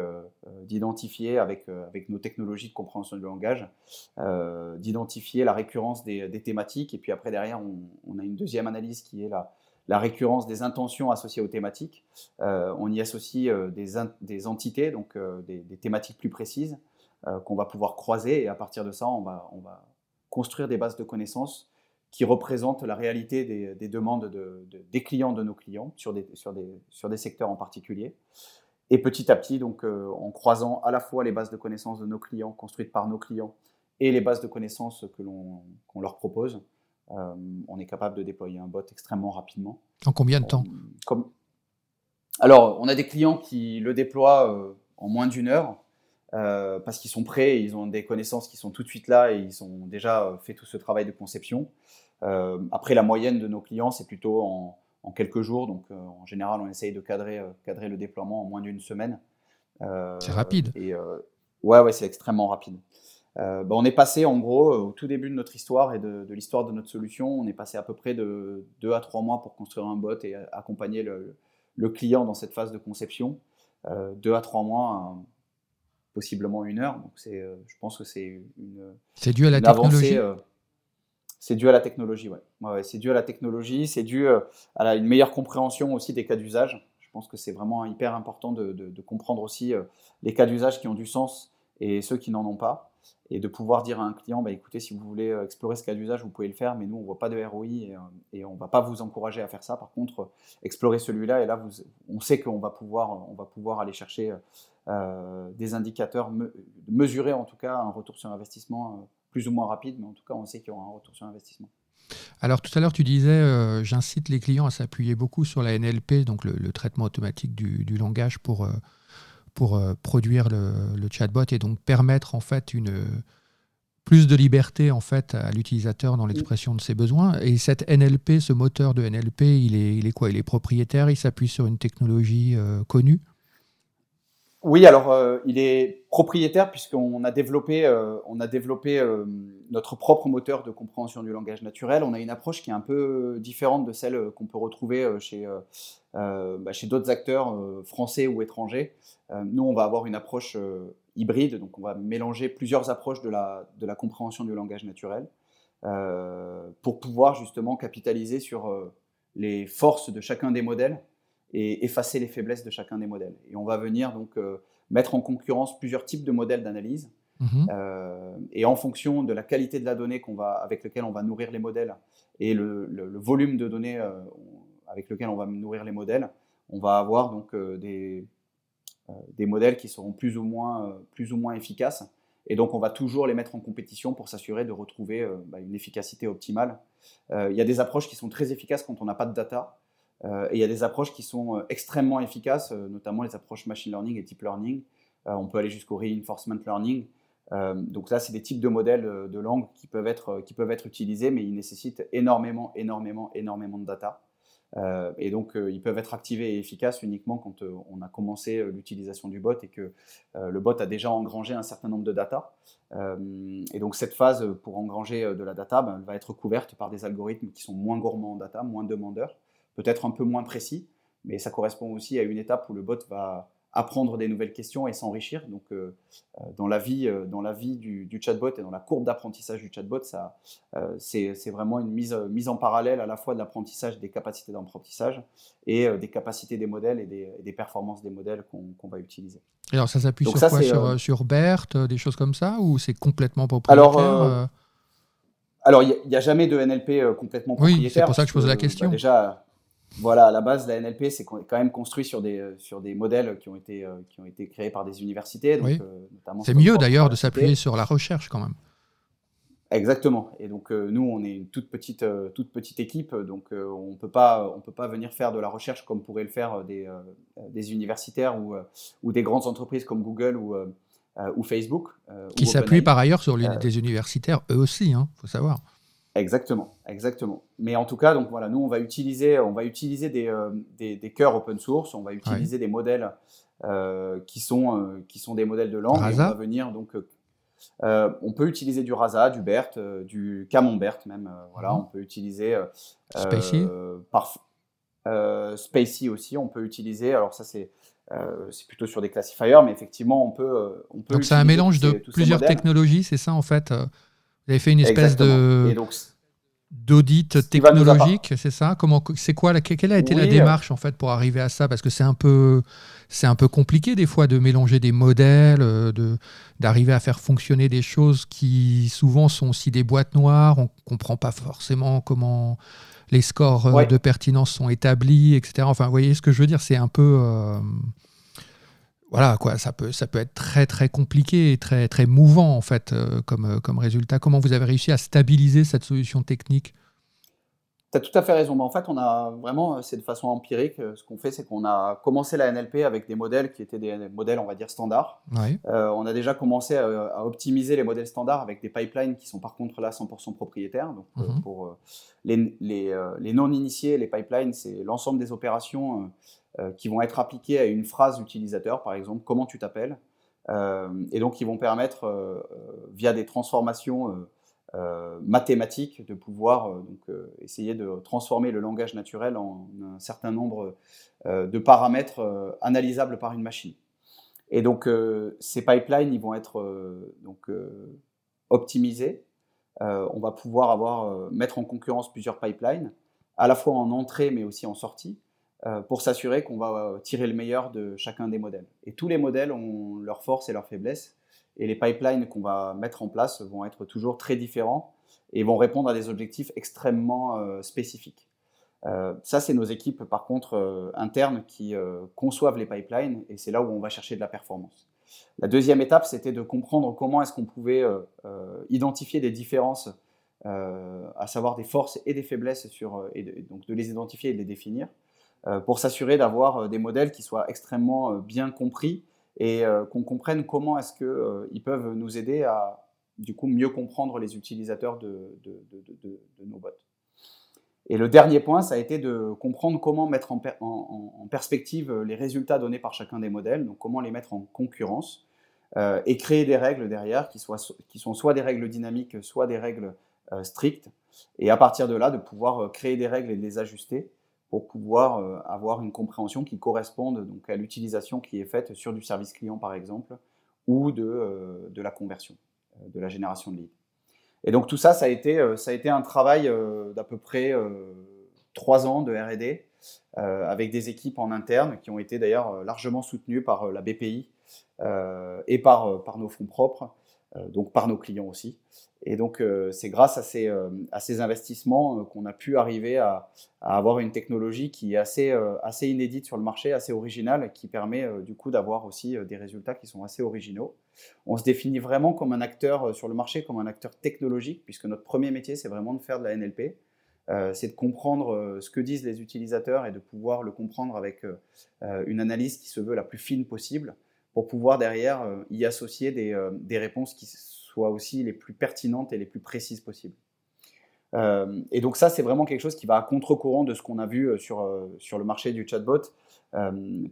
d'identifier avec, avec nos technologies de compréhension du langage, d'identifier la récurrence des, thématiques et puis après derrière on, a une deuxième analyse qui est la, la récurrence des intentions associées aux thématiques. on y associe des, des entités, donc des, des, thématiques plus précises qu'on va pouvoir croiser et à partir de ça on va, on va construire des bases de connaissances qui représente la réalité des, demandes de, des clients de nos clients sur des, secteurs en particulier. Et petit à petit, donc, euh, en croisant à la fois les bases de connaissances de nos clients, construites par nos clients, et les bases de connaissances qu'on leur propose, euh, on est capable de déployer un bot extrêmement rapidement. En combien de temps comme... Alors, on a des clients qui le déploient euh, en moins d'une heure. parce qu'ils sont prêts, ils ont des connaissances qui sont tout de suite là et ils ont déjà fait tout ce travail de conception. après, la moyenne de nos clients, c'est plutôt en, en, quelques jours. Donc, en général, on essaye de cadrer, cadrer le déploiement en moins d'une semaine. c'est rapide. Et, ouais, ouais, c'est extrêmement rapide. Euh, bah, on est passé en gros au tout début de notre histoire et de, l'histoire de notre solution, on est passé à peu près de 2 à 3 mois pour construire un bot et accompagner le, client dans cette phase de conception. 2 euh, à 3 mois, possiblement une heure. Donc c'est, euh, je pense que c'est une. C'est dû à la technologie. c'est dû à la technologie, ouais. c'est dû à la technologie, c'est dû à une meilleure compréhension aussi des cas d'usage. Je pense que c'est vraiment hyper important de, de comprendre aussi les cas d'usage qui ont du sens et ceux qui n'en ont pas et de pouvoir dire à un client, bah, écoutez, si vous voulez euh, explorer ce cas d'usage, vous pouvez le faire, mais nous, on ne voit pas de ROI et, euh, on ne va pas vous encourager à faire ça. Par contre, euh, explorer celui-là, et là, on sait qu'on va pouvoir, va pouvoir aller chercher des indicateurs, mesurer en tout cas un retour sur investissement plus ou moins rapide, mais en tout cas, on sait qu'il y aura un retour sur investissement. Alors tout à l'heure, tu disais, j'incite les clients à s'appuyer beaucoup sur la NLP, donc le, traitement automatique du langage pour pour euh, produire le, chatbot et donc permettre en fait une plus de liberté en fait à l'utilisateur dans l'expression de ses besoins. Et cette NLP, ce moteur de NLP, il est, quoi? Il est propriétaire, il s'appuie sur une technologie euh, connue? Oui, alors euh, il est propriétaire puisqu'on a développé, on a développé notre propre moteur de compréhension du langage naturel. On a une approche qui est un peu différente de celle qu'on peut retrouver chez, bah, chez d'autres acteurs français ou étrangers. Euh, nous, on va avoir une approche euh, hybride, donc on va mélanger plusieurs approches de la, compréhension du langage naturel euh, pour pouvoir justement capitaliser sur les forces de chacun des modèles et effacer les faiblesses de chacun des modèles. Et on va venir donc mettre en concurrence plusieurs types de modèles d'analyse. Mhm. et en fonction de la qualité de la donnée qu'on va, avec laquelle on va nourrir les modèles et le, le, volume de données avec lequel on va nourrir les modèles, on va avoir donc des, euh, des modèles qui seront plus ou, moins, euh, plus ou moins efficaces. Et donc, on va toujours les mettre en compétition pour s'assurer de retrouver euh, bah, une efficacité optimale. il y a des approches qui sont très efficaces quand on n'a pas de data. Et il y a des approches qui sont extrêmement efficaces, notamment les approches machine learning et deep learning. on peut aller jusqu'au reinforcement learning. donc là, c'est des types de modèles de langue qui peuvent, être, qui peuvent être utilisés, mais ils nécessitent énormément, énormément, énormément de data. Euh, et donc, euh, ils peuvent être activés et efficaces uniquement quand euh, on a commencé l'utilisation du bot et que le bot a déjà engrangé un certain nombre de data. et donc, cette phase pour engranger de la data, ben, elle va être couverte par des algorithmes qui sont moins gourmands en data, moins demandeurs, peut-être un peu moins précis, mais ça correspond aussi à une étape où le bot va apprendre des nouvelles questions et s'enrichir. Donc, euh, euh, dans la vie, euh, dans la vie du, chatbot et dans la courbe d'apprentissage du chatbot, ça, c'est, vraiment une mise, mise en parallèle à la fois de l'apprentissage des capacités d'apprentissage et des capacités des modèles et des, performances des modèles qu'on, va utiliser. Alors, ça s'appuie sur quoi sur, sur, BERT, des choses comme ça, ou c'est complètement propriétaire Alors, il n'y a, jamais de NLP complètement propriétaire. Oui, c'est pour ça que je pose la bah, question. déjà, voilà, à la base, la NLP, c'est quand même construit sur des, euh, sur des modèles qui ont, été, euh, qui ont été créés par des universités. Euh, c'est mieux d'ailleurs de s'appuyer sur la recherche quand même. Exactement. Et donc nous, on est une toute petite, toute petite équipe, donc on ne peut pas venir faire de la recherche comme pourraient le faire des, des universitaires ou, ou, des grandes entreprises comme Google ou, ou Facebook. qui s'appuient par ailleurs sur les, des universitaires, eux aussi, il hein, faut savoir. Exactement, exactement. Mais en tout cas, donc voilà, nous on va utiliser, on va utiliser des, euh, des, des, cœurs open source, on va utiliser des modèles euh, qui sont euh, qui sont des modèles de langue. Rasa. on va venir donc, on peut utiliser du Rasa, du BERT, du Camembert même. voilà, mhm. on peut utiliser Spacey. Par, Spacey aussi, on peut utiliser. Alors ça c'est c'est plutôt sur des classifiers, mais effectivement on peut on peut. Donc c'est un mélange de plusieurs technologies, c'est ça en fait. Vous avez fait une espèce de d'audit technologique, c'est ça? Comment c'est quoi la, Quelle a été la démarche en fait pour arriver à ça? Parce que c'est un peu c'est un peu compliqué des fois de mélanger des modèles, euh, de d'arriver à faire fonctionner des choses qui souvent sont aussi des boîtes noires. On comprend pas forcément comment les scores euh, de pertinence sont établis, etc. Enfin, vous voyez ce que je veux dire? C'est un peu euh, voilà, quoi, ça peut, ça peut être très très compliqué et très très mouvant en fait euh, comme, euh, comme résultat. Comment vous avez réussi à stabiliser cette solution technique? Tu as tout à fait raison. Mais en fait, on a vraiment, c'est de façon empirique. Ce qu'on fait, c'est qu'on a commencé la NLP avec des modèles qui étaient des modèles, on va dire, standards. on a déjà commencé à, optimiser les modèles standards avec des pipelines qui sont par contre là 100% propriétaires. Donc, mhm. pour les, les non-initiés, les pipelines, c'est l'ensemble des opérations qui vont être appliquées à une phrase utilisateur, par exemple, comment tu t'appelles. et donc, ils vont permettre, via des transformations euh, mathématiques de pouvoir euh, donc, euh, essayer de transformer le langage naturel en un certain nombre de paramètres analysables par une machine. Et donc ces pipelines, ils vont être donc, optimisés. on va pouvoir avoir, mettre en concurrence plusieurs pipelines, à la fois en entrée mais aussi en sortie, pour s'assurer qu'on va tirer le meilleur de chacun des modèles. Et tous les modèles ont leurs forces et leurs faiblesses. Et les pipelines qu'on va mettre en place vont être toujours très différents et vont répondre à des objectifs extrêmement euh, spécifiques. Euh, ça, c'est nos équipes, par contre, euh, internes qui conçoivent les pipelines et c'est là où on va chercher de la performance. La deuxième étape, c'était de comprendre comment est-ce qu'on pouvait identifier des différences, à savoir des forces et des faiblesses, sur, et donc de les identifier et de les définir, pour s'assurer d'avoir des modèles qui soient extrêmement bien compris et euh, qu'on comprenne comment est-ce qu'ils euh, peuvent nous aider à du coup mieux comprendre les utilisateurs de, nos bots. Et le dernier point, ça a été de comprendre comment mettre en, perspective les résultats donnés par chacun des modèles, donc comment les mettre en concurrence, euh, et créer des règles derrière qui, soient, qui sont soit des règles dynamiques, soit des règles strictes, et à partir de là, de pouvoir créer des règles et de les ajuster pour pouvoir euh, avoir une compréhension qui corresponde donc, à l'utilisation qui est faite sur du service client, par exemple, ou de, euh, la conversion, euh, de la génération de leads. Et donc tout ça, ça a été, ça a été un travail d'à peu près trois ans de R&D avec des équipes en interne qui ont été d'ailleurs largement soutenues par la BPI et par nos fonds propres, donc par nos clients aussi. Et donc, euh, c'est grâce à ces, euh, investissements euh, qu'on a pu arriver à, avoir une technologie qui est assez, assez inédite sur le marché, assez originale, qui permet du coup d'avoir aussi des résultats qui sont assez originaux. On se définit vraiment comme un acteur sur le marché, comme un acteur technologique, puisque notre premier métier, c'est vraiment de faire de la NLP. c'est de comprendre ce que disent les utilisateurs et de pouvoir le comprendre avec une analyse qui se veut la plus fine possible pour pouvoir derrière y associer des, des réponses qui soient aussi les plus pertinentes et les plus précises possibles. Euh, et donc ça, c'est vraiment quelque chose qui va à contre-courant de ce qu'on a vu euh, sur, euh, sur le marché du chatbot,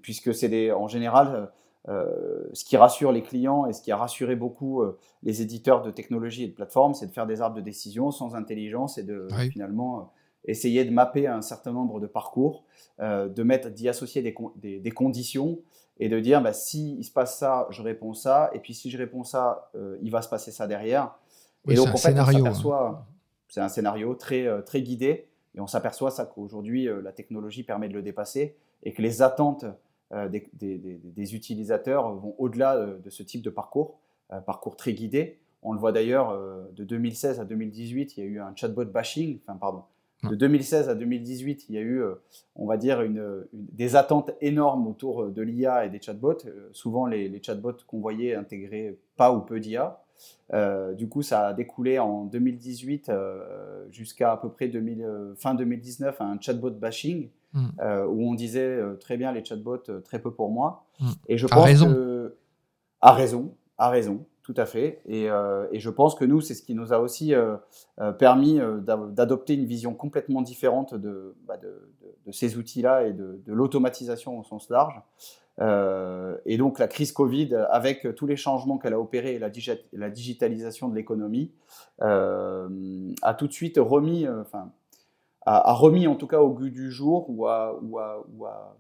puisque c'est en général ce qui rassure les clients et ce qui a rassuré beaucoup les éditeurs de technologies et de plateformes, c'est de faire des arbres de décision sans intelligence et de finalement essayer de mapper un certain nombre de parcours, de mettre, d'y associer des, des, des, conditions et de dire bah, si il se passe ça, je réponds ça, et puis si je réponds ça, euh, il va se passer ça derrière. et donc en fait, scénario, hein. c'est un scénario très, euh, très guidé, et on s'aperçoit ça qu'aujourd'hui euh, la technologie permet de le dépasser et que les attentes des, des, des, utilisateurs vont au-delà de, ce type de parcours, parcours très guidé. On le voit d'ailleurs de 2016 à 2018, il y a eu un chatbot bashing, enfin pardon, de 2016 à 2018, il y a eu, euh, on va dire, une, des attentes énormes autour euh, de l'IA et des chatbots. Euh, souvent, les, chatbots qu'on voyait intégraient pas ou peu d'IA. du coup, ça a découlé en 2018 jusqu'à à peu près 2000, fin 2019 un chatbot bashing hmm. où on disait très bien les chatbots, très peu pour moi. Hmm. Et je pense raison. que. À raison, à raison tout à fait. Euh, et, je pense que nous, c'est ce qui nous a aussi euh, euh, permis d'adopter une vision complètement différente de, bah, ces outils-là et de, l'automatisation au sens large. et donc la crise Covid, avec tous les changements qu'elle a opérés et la, digitalisation de l'économie, a tout de suite remis, enfin, a, remis en tout cas au goût du jour ou ou a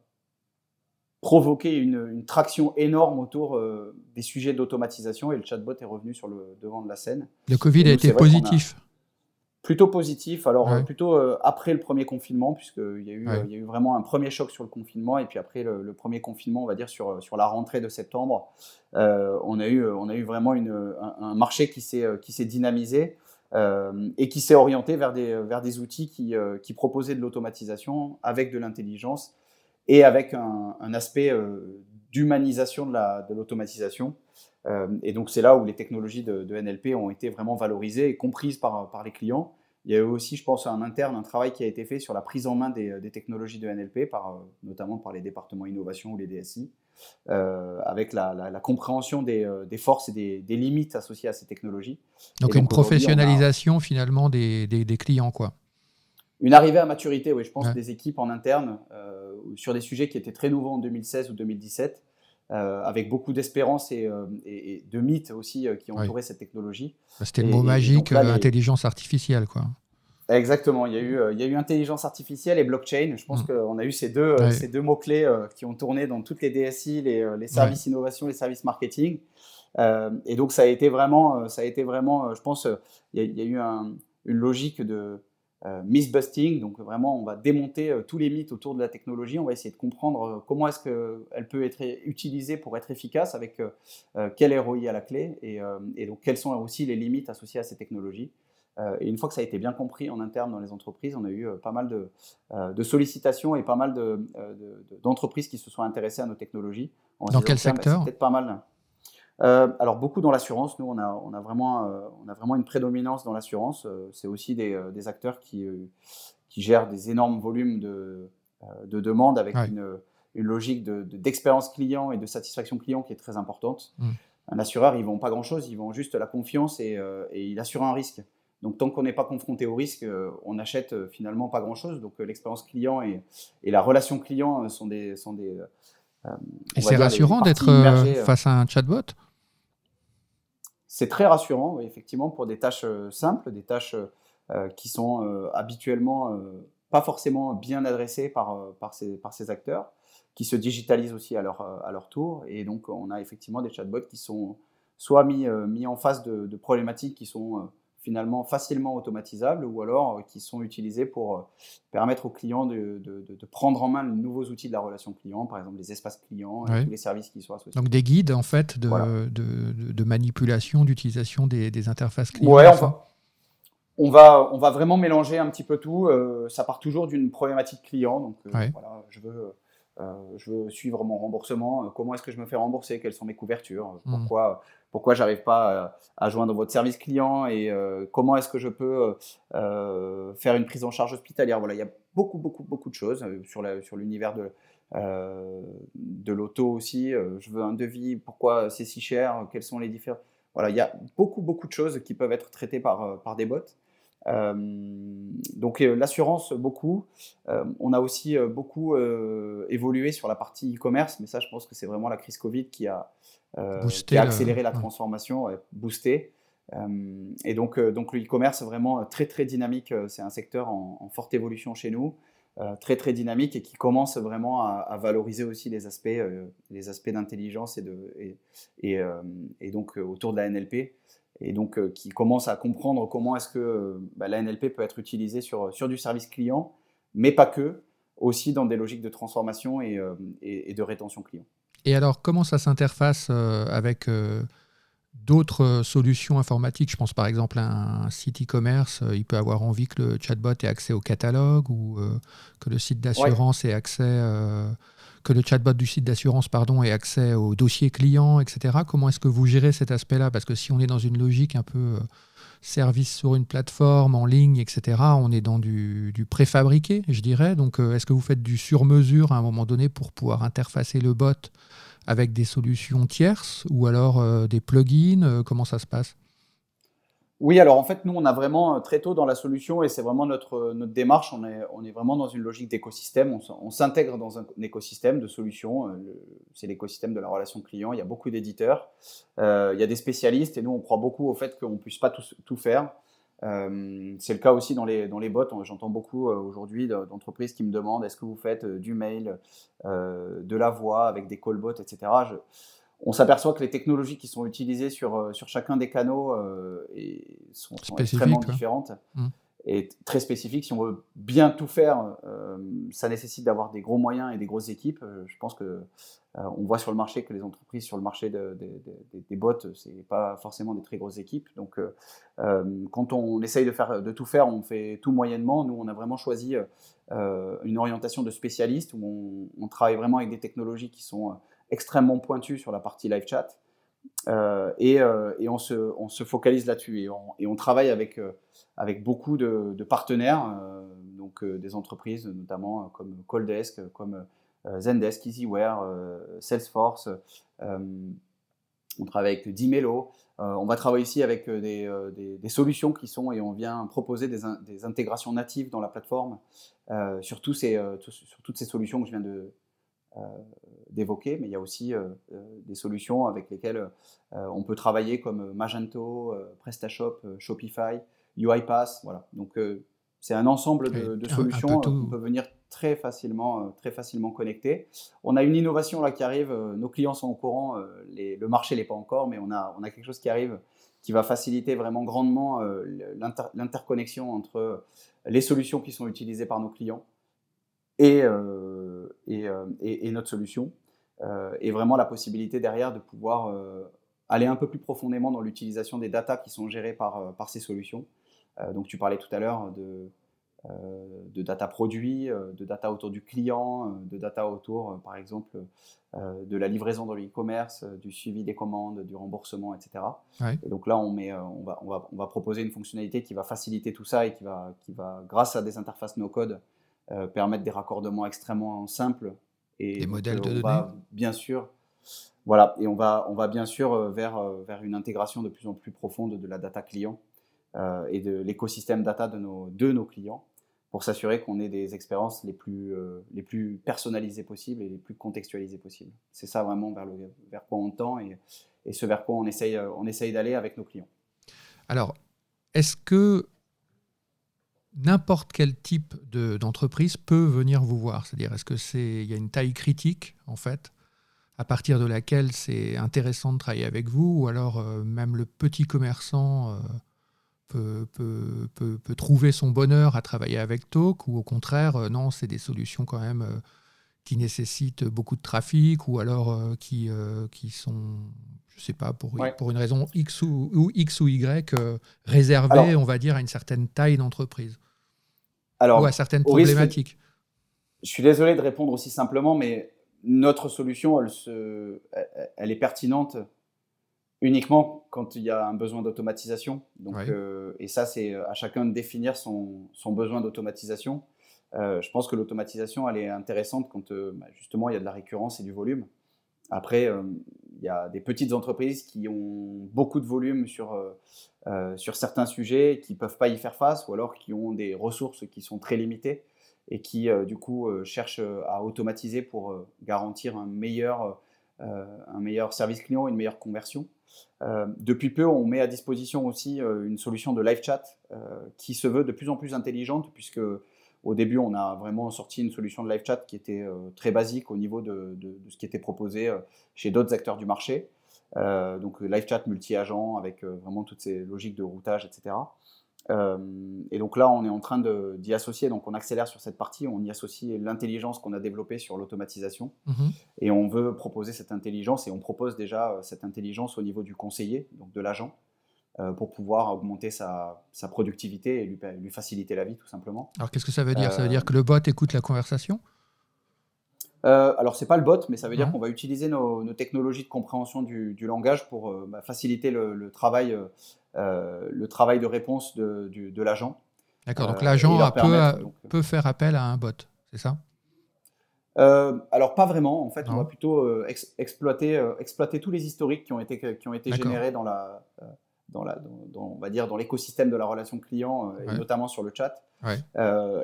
provoqué une, traction énorme autour euh, des sujets d'automatisation et le chatbot est revenu sur le devant de la scène. Le Covid a été positif. Plutôt positif, alors plutôt euh, après le premier confinement, puisqu'il y, a eu, il y a eu vraiment un premier choc sur le confinement, et puis après le, premier confinement, on va dire sur, sur la rentrée de septembre, euh, on, a eu, on a eu vraiment une, un, marché qui s'est dynamisé et qui s'est orienté vers des, vers des outils qui, qui proposaient de l'automatisation avec de l'intelligence et avec un, aspect euh, d'humanisation de l'automatisation. Euh, et donc c'est là où les technologies de, NLP ont été vraiment valorisées et comprises par, par les clients, Il y a eu aussi, je pense, un interne, un travail qui a été fait sur la prise en main des, technologies de NLP, par, notamment par les départements innovation ou les DSI, avec la, compréhension des, forces et des, limites associées à ces technologies. Donc, une professionnalisation finalement des, clients, quoi. Une arrivée à maturité, oui, je pense, des équipes en interne sur des sujets qui étaient très nouveaux en 2016 ou 2017 euh, avec beaucoup d'espérance et, euh, de mythes aussi euh, qui entouraient cette technologie. Bah, c'était le mot magique, intelligence artificielle, quoi. Exactement, il y, a eu, il y a eu intelligence artificielle et blockchain. Je pense mm. qu'on a eu ces deux, ces deux mots-clés qui ont tourné dans toutes les DSI, les, les services innovation, les services marketing. et donc, ça a été vraiment, ça a été vraiment je pense, il y, a, eu une logique de, euh, busting, donc vraiment on va démonter euh, tous les mythes autour de la technologie, on va essayer de comprendre euh, comment est-ce qu'elle peut être utilisée pour être efficace, avec quel ROI à la clé, et, donc quelles sont aussi les limites associées à ces technologies. et une fois que ça a été bien compris en interne dans les entreprises, on a eu pas mal de, sollicitations et pas mal d'entreprises qui se sont intéressées à nos technologies. Dans quel secteur? Peut-être pas mal. Euh, alors beaucoup dans l'assurance, nous on a, on, a vraiment, euh, on a vraiment une prédominance dans l'assurance. Euh, c'est aussi des, des, acteurs qui, qui gèrent des énormes volumes de, de demandes avec une, une, logique d'expérience client et de satisfaction client qui est très importante. Mmh. Un assureur, ils ne vend pas grand-chose, ils vendent juste la confiance et, et il assure un risque. Donc tant qu'on n'est pas confronté au risque, on n'achète finalement pas grand-chose. Donc l'expérience client et, et, la relation client sont des... Sont des et c'est rassurant d'être face à un chatbot? C'est très rassurant, effectivement, pour des tâches euh, simples, des tâches euh, qui sont euh, habituellement pas forcément bien adressées par, par, ces, par ces acteurs, qui se digitalisent aussi à leur, à leur tour. Et donc, on a effectivement des chatbots qui sont soit mis, mis en face de, de problématiques qui sont finalement facilement automatisables ou alors euh, qui sont utilisés pour euh, permettre aux clients de, de, prendre en main les nouveaux outils de la relation client, par exemple les espaces clients, et tous les services qui sont associés. Donc des guides en fait de, de manipulation, d'utilisation des, des, interfaces clients. Ouais, on va, on va, vraiment mélanger un petit peu tout. Euh, ça part toujours d'une problématique client. Donc voilà, je veux je veux suivre mon remboursement. Euh, comment est-ce que je me fais rembourser? Quelles sont mes couvertures? Euh, hmm. Pourquoi, pourquoi j'arrive pas à, joindre votre service client? Et comment est-ce que je peux faire une prise en charge hospitalière? Voilà, il y a beaucoup, beaucoup, beaucoup de choses sur, sur l'univers de, de l'auto aussi. je veux un devis. Pourquoi c'est si cher? Quels sont les différents Voilà, il y a beaucoup, beaucoup de choses qui peuvent être traitées par, par des bots. Euh, donc euh, l'assurance beaucoup. Euh, on a aussi beaucoup évolué sur la partie e-commerce, mais ça je pense que c'est vraiment la crise Covid qui a, accéléré la transformation, boosté. et donc, donc le e-commerce vraiment très très dynamique. C'est un secteur en, forte évolution chez nous, très très dynamique et qui commence vraiment à, valoriser aussi les aspects, les aspects d'intelligence et, de, et, et, donc autour de la NLP et donc euh, qui commence à comprendre comment est-ce que euh, bah, la NLP peut être utilisée sur, sur du service client, mais pas que, aussi dans des logiques de transformation et, euh, et, de rétention client. Et alors, comment ça s'interface avec d'autres solutions informatiques? Je pense par exemple à un site e-commerce, il peut avoir envie que le chatbot ait accès au catalogue ou que le site d'assurance ait accès que le chatbot du site d'assurance pardon, ait accès au dossier client, etc. Comment est-ce que vous gérez cet aspect-là? Parce que si on est dans une logique un peu euh, service sur une plateforme, en ligne, etc., on est dans du, préfabriqué, je dirais. Donc, euh, est-ce que vous faites du sur-mesure à un moment donné pour pouvoir interfacer le bot avec des solutions tierces ou alors euh, des plugins? Comment ça se passe? Oui, alors en fait, nous, on a vraiment euh, très tôt dans la solution, et c'est vraiment notre, euh, notre démarche, on est, on est vraiment dans une logique d'écosystème, on, s'intègre dans un, écosystème de solutions, euh, c'est l'écosystème de la relation client, il y a beaucoup d'éditeurs, il y a des spécialistes, et nous, on croit beaucoup au fait qu'on ne puisse pas tout, tout faire. c'est le cas aussi dans les, dans les bots, j'entends beaucoup aujourd'hui d'entreprises qui me demandent est-ce que vous faites du mail, de la voix avec des callbots, etc. on s'aperçoit que les technologies qui sont utilisées sur, euh, sur chacun des canaux euh, et sont, extrêmement différentes mmh. et très spécifiques. Si on veut bien tout faire, euh, ça nécessite d'avoir des gros moyens et des grosses équipes. je pense que on voit sur le marché que les entreprises sur le marché des bots, c'est pas forcément des très grosses équipes. Donc, quand on essaye de faire de tout faire, on fait tout moyennement. Nous, on a vraiment choisi une orientation de spécialiste où on, on, travaille vraiment avec des technologies qui sont extrêmement pointu sur la partie live chat. et, et on, se, on, se, focalise là-dessus. Et on, et on, travaille avec, avec beaucoup de, partenaires, donc des entreprises notamment comme Coldesk, comme Zendesk, EasyWare, Salesforce. on travaille avec Dimelo. on va travailler aussi avec des, des, solutions qui sont, et on vient proposer des, des intégrations natives dans la plateforme sur, tous ces, sur toutes ces solutions que je viens de, euh, d'évoquer, mais il y a aussi euh, euh, des solutions avec lesquelles on peut travailler comme Magento, PrestaShop, Shopify, UiPath. Voilà. Donc c'est un ensemble de, solutions qu'on peut venir très facilement, très facilement connecter. On a une innovation là qui arrive, nos clients sont au courant, le marché l'est pas encore, mais on a, on a quelque chose qui arrive qui va faciliter vraiment grandement l'interconnexion entre les solutions qui sont utilisées par nos clients et, euh, euh, et, et, notre solution. Euh, et vraiment la possibilité derrière de pouvoir aller un peu plus profondément dans l'utilisation des datas qui sont gérées par, par ces solutions. donc tu parlais tout à l'heure de, de data produits, de data autour du client, de data autour, par exemple, de la livraison dans l'e-commerce, du suivi des commandes, du remboursement, etc. Et donc là, on, met, on, va, on, va, on, va, proposer une fonctionnalité qui va faciliter tout ça et qui va, qui va grâce à des interfaces no-code, euh, permettre des raccordements extrêmement simples. Et des modèles de données. bien sûr, voilà, et on va, on va bien sûr euh, vers, euh, vers une intégration de plus en plus profonde de la data client et de l'écosystème data de nos, de nos clients pour s'assurer qu'on ait des expériences les plus, les plus personnalisées possibles et les plus contextualisées possibles. C'est ça vraiment vers, le, vers quoi on tend et, et ce vers quoi on essaye, on essaye d'aller avec nos clients. Alors, est-ce que n'importe quel type d'entreprise peut venir vous voir. C'est-à-dire, est-ce que c'est y a une taille critique en fait à partir de laquelle c'est intéressant de travailler avec vous, ou alors euh, même le petit commerçant euh, peut, peut, trouver son bonheur à travailler avec Talk, ou au contraire, euh, non, c'est des solutions quand même qui nécessitent beaucoup de trafic, ou alors qui sont, je ne sais pas, pour, pour une raison X ou, X ou Y, réservées, on va dire, à une certaine taille d'entreprise ou à certaines problématiques. je suis désolé de répondre aussi simplement, mais notre solution, elle, se, elle est pertinente uniquement quand il y a un besoin d'automatisation. Donc, euh, et ça, c'est à chacun de définir son, son besoin d'automatisation. Euh, je pense que l'automatisation, elle est intéressante quand euh, bah, justement il y a de la récurrence et du volume. Après, y a des petites entreprises qui ont beaucoup de volume sur, euh, sur certains sujets qui ne peuvent pas y faire face ou alors qui ont des ressources qui sont très limitées et qui euh, du coup euh, cherchent à automatiser pour garantir un meilleur, un meilleur service client, une meilleure conversion. depuis peu, on met à disposition aussi une solution de live chat qui se veut de plus en plus intelligente puisque au début, on a vraiment sorti une solution de live chat qui était très basique au niveau de, de, de ce qui était proposé chez d'autres acteurs du marché. Euh, donc live chat multi-agent avec euh, vraiment toutes ces logiques de routage, etc. Euh, et donc là, on est en train d'y associer, donc on accélère sur cette partie, on y associe l'intelligence qu'on a développée sur l'automatisation, mhm. et on veut proposer cette intelligence, et on propose déjà cette intelligence au niveau du conseiller, donc de l'agent, pour pouvoir augmenter sa, productivité et lui, lui, faciliter la vie, tout simplement. Alors qu'est-ce que ça veut dire? Ça veut dire que le bot écoute la conversation? Euh, alors, c'est pas le bot, mais ça veut dire qu'on va utiliser nos, technologies de compréhension du, langage pour euh, bah, faciliter le, travail, euh, le travail de réponse de, l'agent. D'accord, donc l'agent peut, faire appel à un bot, c'est ça? Alors pas vraiment, en fait, on va plutôt exploiter, exploiter tous les historiques qui ont été, qui ont été générés dans la, dans la, on va dire dans l'écosystème de la relation client, et notamment sur le chat.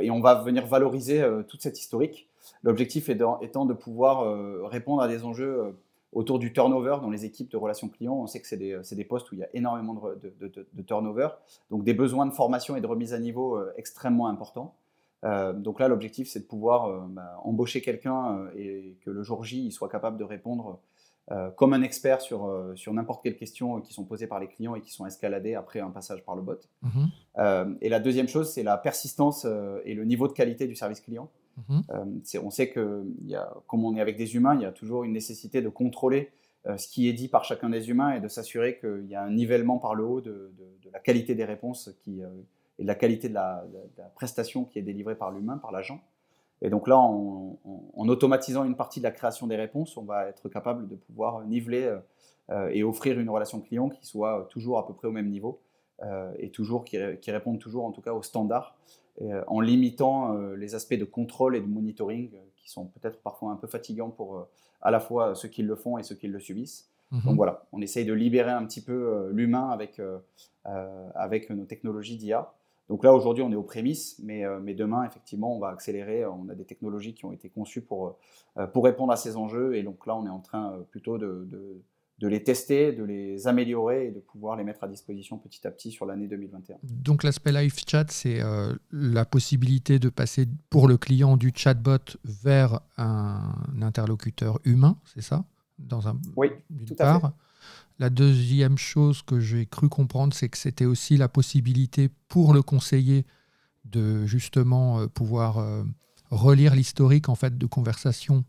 et on va venir valoriser toute cette historique L'objectif étant de pouvoir euh, répondre à des enjeux euh, autour du turnover dans les équipes de relations clients. On sait que c'est des, postes où il y a énormément de, turnover, donc des besoins de formation et de remise à niveau euh, extrêmement importants. donc là, l'objectif, c'est de pouvoir bah, embaucher quelqu'un et que le jour J, il soit capable de répondre comme un expert sur, sur n'importe quelle question qui sont posées par les clients et qui sont escaladées après un passage par le bot. Mm-hmm. et la deuxième chose, c'est la persistance et le niveau de qualité du service client. Mhm. Euh, on sait que, y a, comme on est avec des humains, il y a toujours une nécessité de contrôler euh, ce qui est dit par chacun des humains et de s'assurer qu'il y a un nivellement par le haut de, la qualité des réponses qui, euh, et de la qualité de la, prestation qui est délivrée par l'humain, par l'agent. Et donc là, en, automatisant une partie de la création des réponses, on va être capable de pouvoir niveler et offrir une relation client qui soit toujours à peu près au même niveau et toujours qui, qui, réponde toujours en tout cas aux standards, en limitant les aspects de contrôle et de monitoring qui sont peut-être parfois un peu fatigants pour à la fois ceux qui le font et ceux qui le subissent. Mhm. Donc voilà, on essaye de libérer un petit peu l'humain avec, avec nos technologies d'IA donc là, aujourd'hui, on est aux prémices, mais, euh, mais, demain, effectivement, on va accélérer. On a des technologies qui ont été conçues pour, euh, pour répondre à ces enjeux. Et donc là, on est en train euh, plutôt de, de, les tester, de les améliorer et de pouvoir les mettre à disposition petit à petit sur l'année 2021. Donc l'aspect live chat, c'est la possibilité de passer pour le client du chatbot vers un interlocuteur humain, c'est ça? Dans un, Oui, tout à fait. La deuxième chose que j'ai cru comprendre, c'est que c'était aussi la possibilité pour le conseiller de justement euh, pouvoir euh, relire l'historique en fait de conversation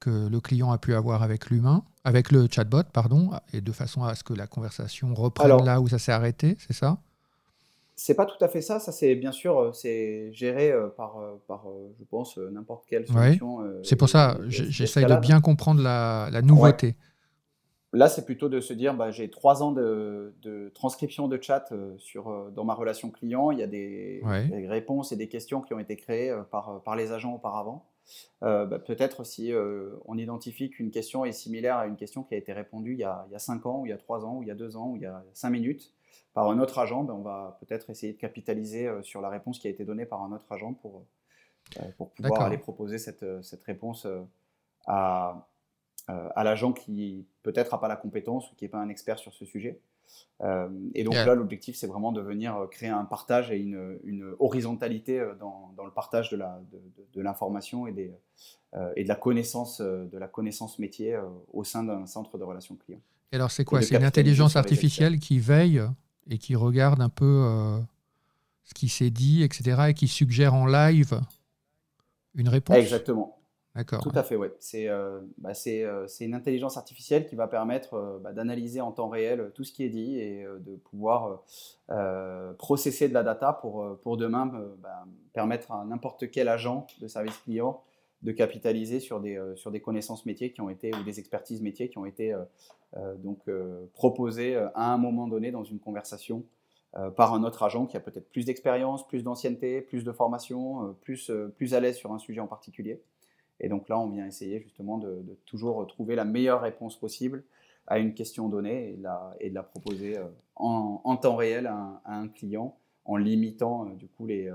que le client a pu avoir avec l'humain, avec le chatbot, pardon, et de façon à ce que la conversation reprenne là où ça s'est arrêté, c'est ça? C'est pas tout à fait ça. Ça, c'est bien sûr, euh, c'est géré par, par je pense, n'importe quelle solution. c'est pour ça, j'essaye de bien comprendre la, nouveauté. Là, c'est plutôt de se dire, bah, j'ai trois ans de, transcription de chat euh, sur, euh, dans ma relation client. Il y a des, réponses et des questions qui ont été créées euh, par, par les agents auparavant. Bah, peut-être si on identifie qu'une question est similaire à une question qui a été répondue il y a, il y a cinq ans, ou il y a trois ans, ou il y a deux ans, ou il y a cinq minutes par un autre agent, bah, on va peut-être essayer de capitaliser sur la réponse qui a été donnée par un autre agent pour, pour pouvoir aller proposer cette, cette réponse à, à l'agent qui peut-être n'a pas la compétence ou qui n'est pas un expert sur ce sujet. Euh, et donc là, l'objectif, c'est vraiment de venir euh, créer un partage et une, horizontalité dans, le partage de l'information de, et, des, et de la connaissance, de la connaissance métier au sein d'un centre de relations clients. Et alors, c'est quoi? C'est une intelligence artificielle qui veille et qui regarde un peu ce qui s'est dit, etc., et qui suggère en live une réponse? Exactement. Tout à fait, oui. Euh, bah, euh, c'est une intelligence artificielle qui va permettre euh, bah, d'analyser en temps réel tout ce qui est dit et de pouvoir processer de la data pour, pour demain bah, permettre à n'importe quel agent de service client de capitaliser sur des, sur des connaissances métiers qui ont été ou des expertises métiers qui ont été donc proposées à un moment donné dans une conversation par un autre agent qui a peut-être plus d'expérience, plus d'ancienneté, plus de formation, plus, plus à l'aise sur un sujet en particulier. Et donc là, on vient essayer justement de, toujours trouver la meilleure réponse possible à une question donnée et, la, et de la proposer euh, en, temps réel à un, client en limitant euh, du coup euh,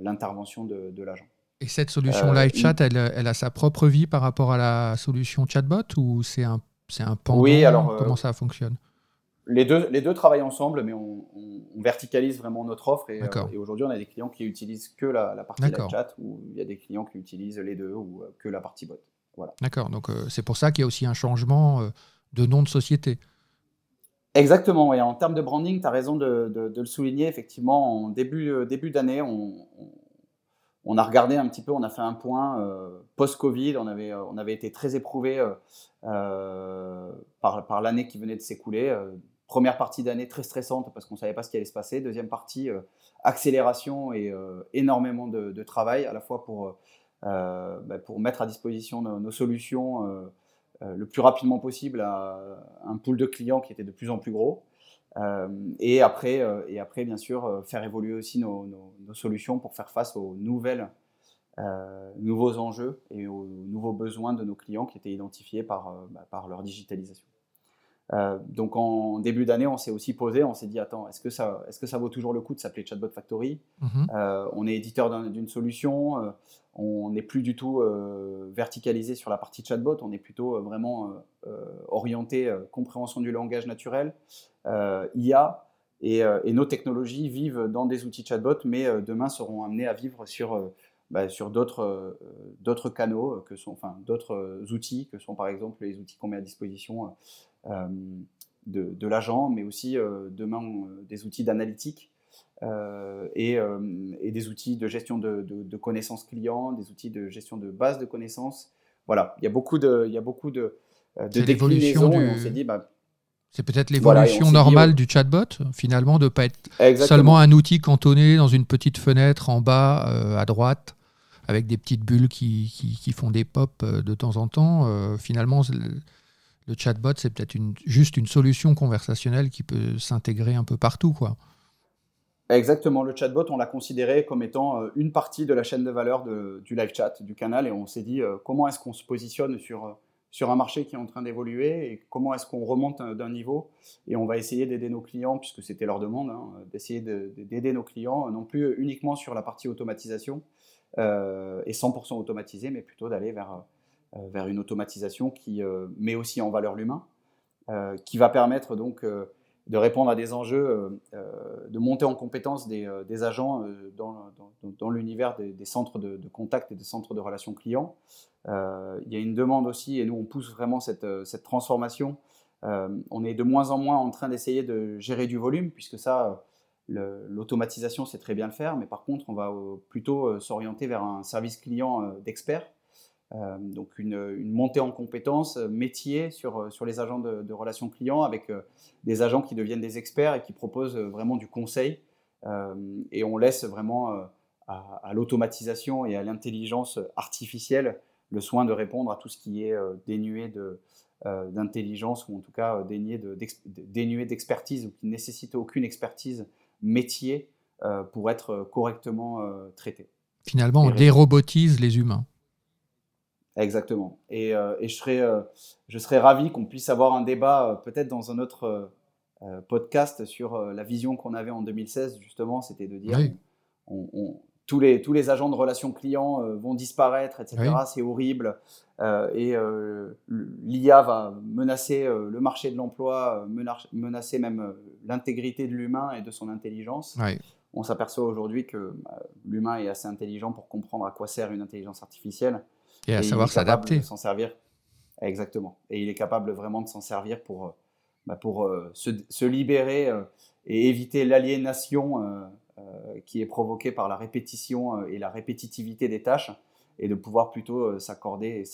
l'intervention de, de l'agent. Et cette solution live chat, elle, elle, a sa propre vie par rapport à la solution chatbot ou c'est un, un pendant? Oui, alors. Comment ça fonctionne? Les deux, les deux travaillent ensemble, mais on, verticalise vraiment notre offre. Et, euh, et aujourd'hui, on a des clients qui utilisent que la, partie live chat, ou il y a des clients qui utilisent les deux, ou euh, que la partie bot. Voilà. D'accord, donc euh, c'est pour ça qu'il y a aussi un changement de nom de société. Exactement, et en termes de branding, tu as raison de, de, le souligner. Effectivement, en début, début d'année, on, on, a regardé un petit peu, on a fait un point post-Covid, on avait, on avait été très éprouvé par, par l'année qui venait de s'écouler première partie d'année très stressante parce qu'on ne savait pas ce qui allait se passer. Deuxième partie, euh, accélération et euh, énormément de, travail, à la fois pour, euh, bah, pour mettre à disposition nos, solutions le plus rapidement possible à un pool de clients qui était de plus en plus gros. et, après, et après, bien sûr, faire évoluer aussi nos, solutions pour faire face aux nouvelles, nouveaux enjeux et aux nouveaux besoins de nos clients qui étaient identifiés par, bah, par leur digitalisation. Euh, donc en début d'année, on s'est aussi posé, on s'est dit attends, est-ce que ça, est-ce que ça vaut toujours le coup de s'appeler Chatbot Factory? Mhm. euh, On est éditeur d'une solution, euh, on n'est plus du tout verticalisé sur la partie chatbot, on est plutôt vraiment orienté compréhension du langage naturel, IA. Et, et, nos technologies vivent dans des outils chatbot, mais demain seront amenés à vivre sur bah, sur d'autres d'autres canaux que sont enfin d'autres outils que sont par exemple les outils qu'on met à disposition euh, de, l'agent, mais aussi euh, demain euh, des outils d'analytique et, des outils de gestion de, connaissances clients, des outils de gestion de base de connaissances. Voilà, il y a beaucoup de, il y a beaucoup de, de déclinaisons on s'est dit, bah, c'est peut-être l'évolution normale du chatbot, finalement, de ne pas être seulement un outil cantonné dans une petite fenêtre en bas à droite, avec des petites bulles qui, qui, font des pops de temps en temps. finalement, Le chatbot, c'est peut-être juste une solution conversationnelle qui peut s'intégrer un peu partout, quoi. Exactement, le chatbot, on l'a considéré comme étant euh, une partie de la chaîne de valeur du live chat, du canal, et on s'est dit euh, comment est-ce qu'on se positionne sur, euh, sur un marché qui est en train d'évoluer et comment est-ce qu'on remonte d'un niveau. Et on va essayer d'aider nos clients, puisque c'était leur demande, hein, d'essayer d'aider nos clients, non plus uniquement sur la partie automatisation et 100% automatisé, mais plutôt d'aller vers, vers une automatisation qui met aussi en valeur l'humain, qui va permettre donc de répondre à des enjeux, euh, euh, de monter en compétence des, euh, agents dans, l'univers des, centres de, contact et des centres de relations clients. il y a une demande aussi, et nous on pousse vraiment cette, transformation. on est de moins en moins en train d'essayer de gérer du volume, puisque ça, l'automatisation, c'est très bien le faire, mais par contre, on va plutôt s'orienter vers un service client d'experts euh, donc une, montée en compétences euh, métier sur, euh, sur les agents de, relations clients avec des agents qui deviennent des experts et qui proposent vraiment du conseil. et on laisse vraiment à, l'automatisation et à l'intelligence artificielle le soin de répondre à tout ce qui est dénué de, d'intelligence ou en tout cas dénué, de, dénué d'expertise ou qui ne nécessite aucune expertise métier pour être correctement traité. Finalement, on dérobotise les humains. Exactement. Et, euh, et je, serais, euh, je serais ravi qu'on puisse avoir un débat, euh, peut-être dans un autre podcast, sur la vision qu'on avait en 2016, justement, c'était de dire on, tous, les, tous les agents de relations clients vont disparaître, etc. C'est horrible. et l'IA va menacer le marché de l'emploi, menacer même l'intégrité de l'humain et de son intelligence. On s'aperçoit aujourd'hui que l'humain est assez intelligent pour comprendre à quoi sert une intelligence artificielle. Et à savoir s'adapter. s'en servir. Exactement. Et il est capable vraiment de s'en servir pour, euh, bah, pour euh, se, se, libérer euh, et éviter l'aliénation qui est provoquée par la répétition et la répétitivité des tâches et de pouvoir plutôt s'accorder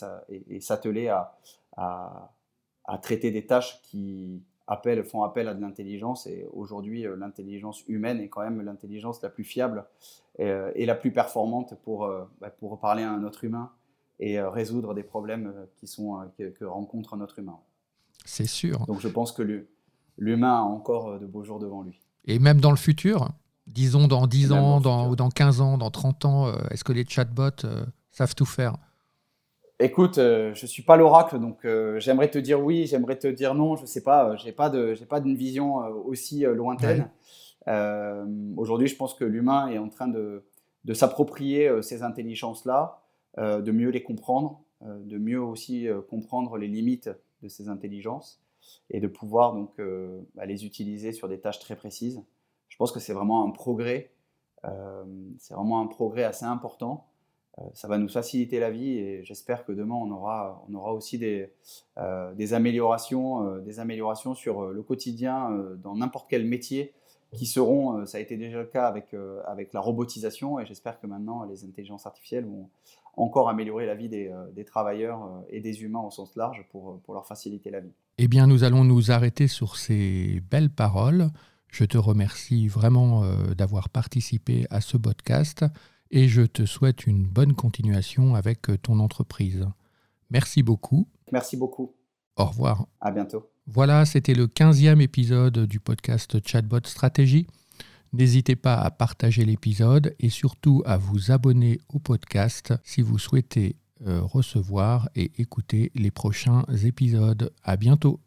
et s'atteler à, à, à, traiter des tâches qui appellent, font appel à de l'intelligence. Et aujourd'hui, l'intelligence humaine est quand même l'intelligence la plus fiable et, la plus performante pour, bah, pour parler à un autre humain et euh, résoudre des problèmes euh, qui sont, euh, que, rencontre notre humain. C'est sûr. Donc je pense que l'humain a encore de beaux jours devant lui. Et même dans le futur, disons dans 10 ans, dans, dans 15 ans, dans 30 ans, est-ce que les chatbots savent tout faire? Écoute, je ne suis pas l'oracle, donc j'aimerais te dire oui, j'aimerais te dire non, je ne sais pas, je n'ai pas d'une vision aussi lointaine. Aujourd'hui, je pense que l'humain est en train de, de s'approprier ces intelligences-là, euh, de mieux les comprendre, euh, de mieux aussi euh, comprendre les limites de ces intelligences et de pouvoir donc bah, les utiliser sur des tâches très précises. Je pense que c'est vraiment un progrès, c'est vraiment un progrès assez important. ça va nous faciliter la vie et j'espère que demain on aura, on aura aussi des, des, améliorations, des améliorations sur le quotidien dans n'importe quel métier qui seront, ça a été déjà le cas avec, avec la robotisation et j'espère que maintenant les intelligences artificielles vont, encore améliorer la vie des, euh, travailleurs euh, et des humains au sens large pour, euh, pour leur faciliter la vie. Eh bien, nous allons nous arrêter sur ces belles paroles. Je te remercie vraiment d'avoir participé à ce podcast et je te souhaite une bonne continuation avec ton entreprise. Merci beaucoup. Merci beaucoup. Au revoir. À bientôt. Voilà, c'était le 15e épisode du podcast Chatbot Stratégie. N'hésitez pas à partager l'épisode et surtout à vous abonner au podcast si vous souhaitez euh, recevoir et écouter les prochains épisodes. À bientôt.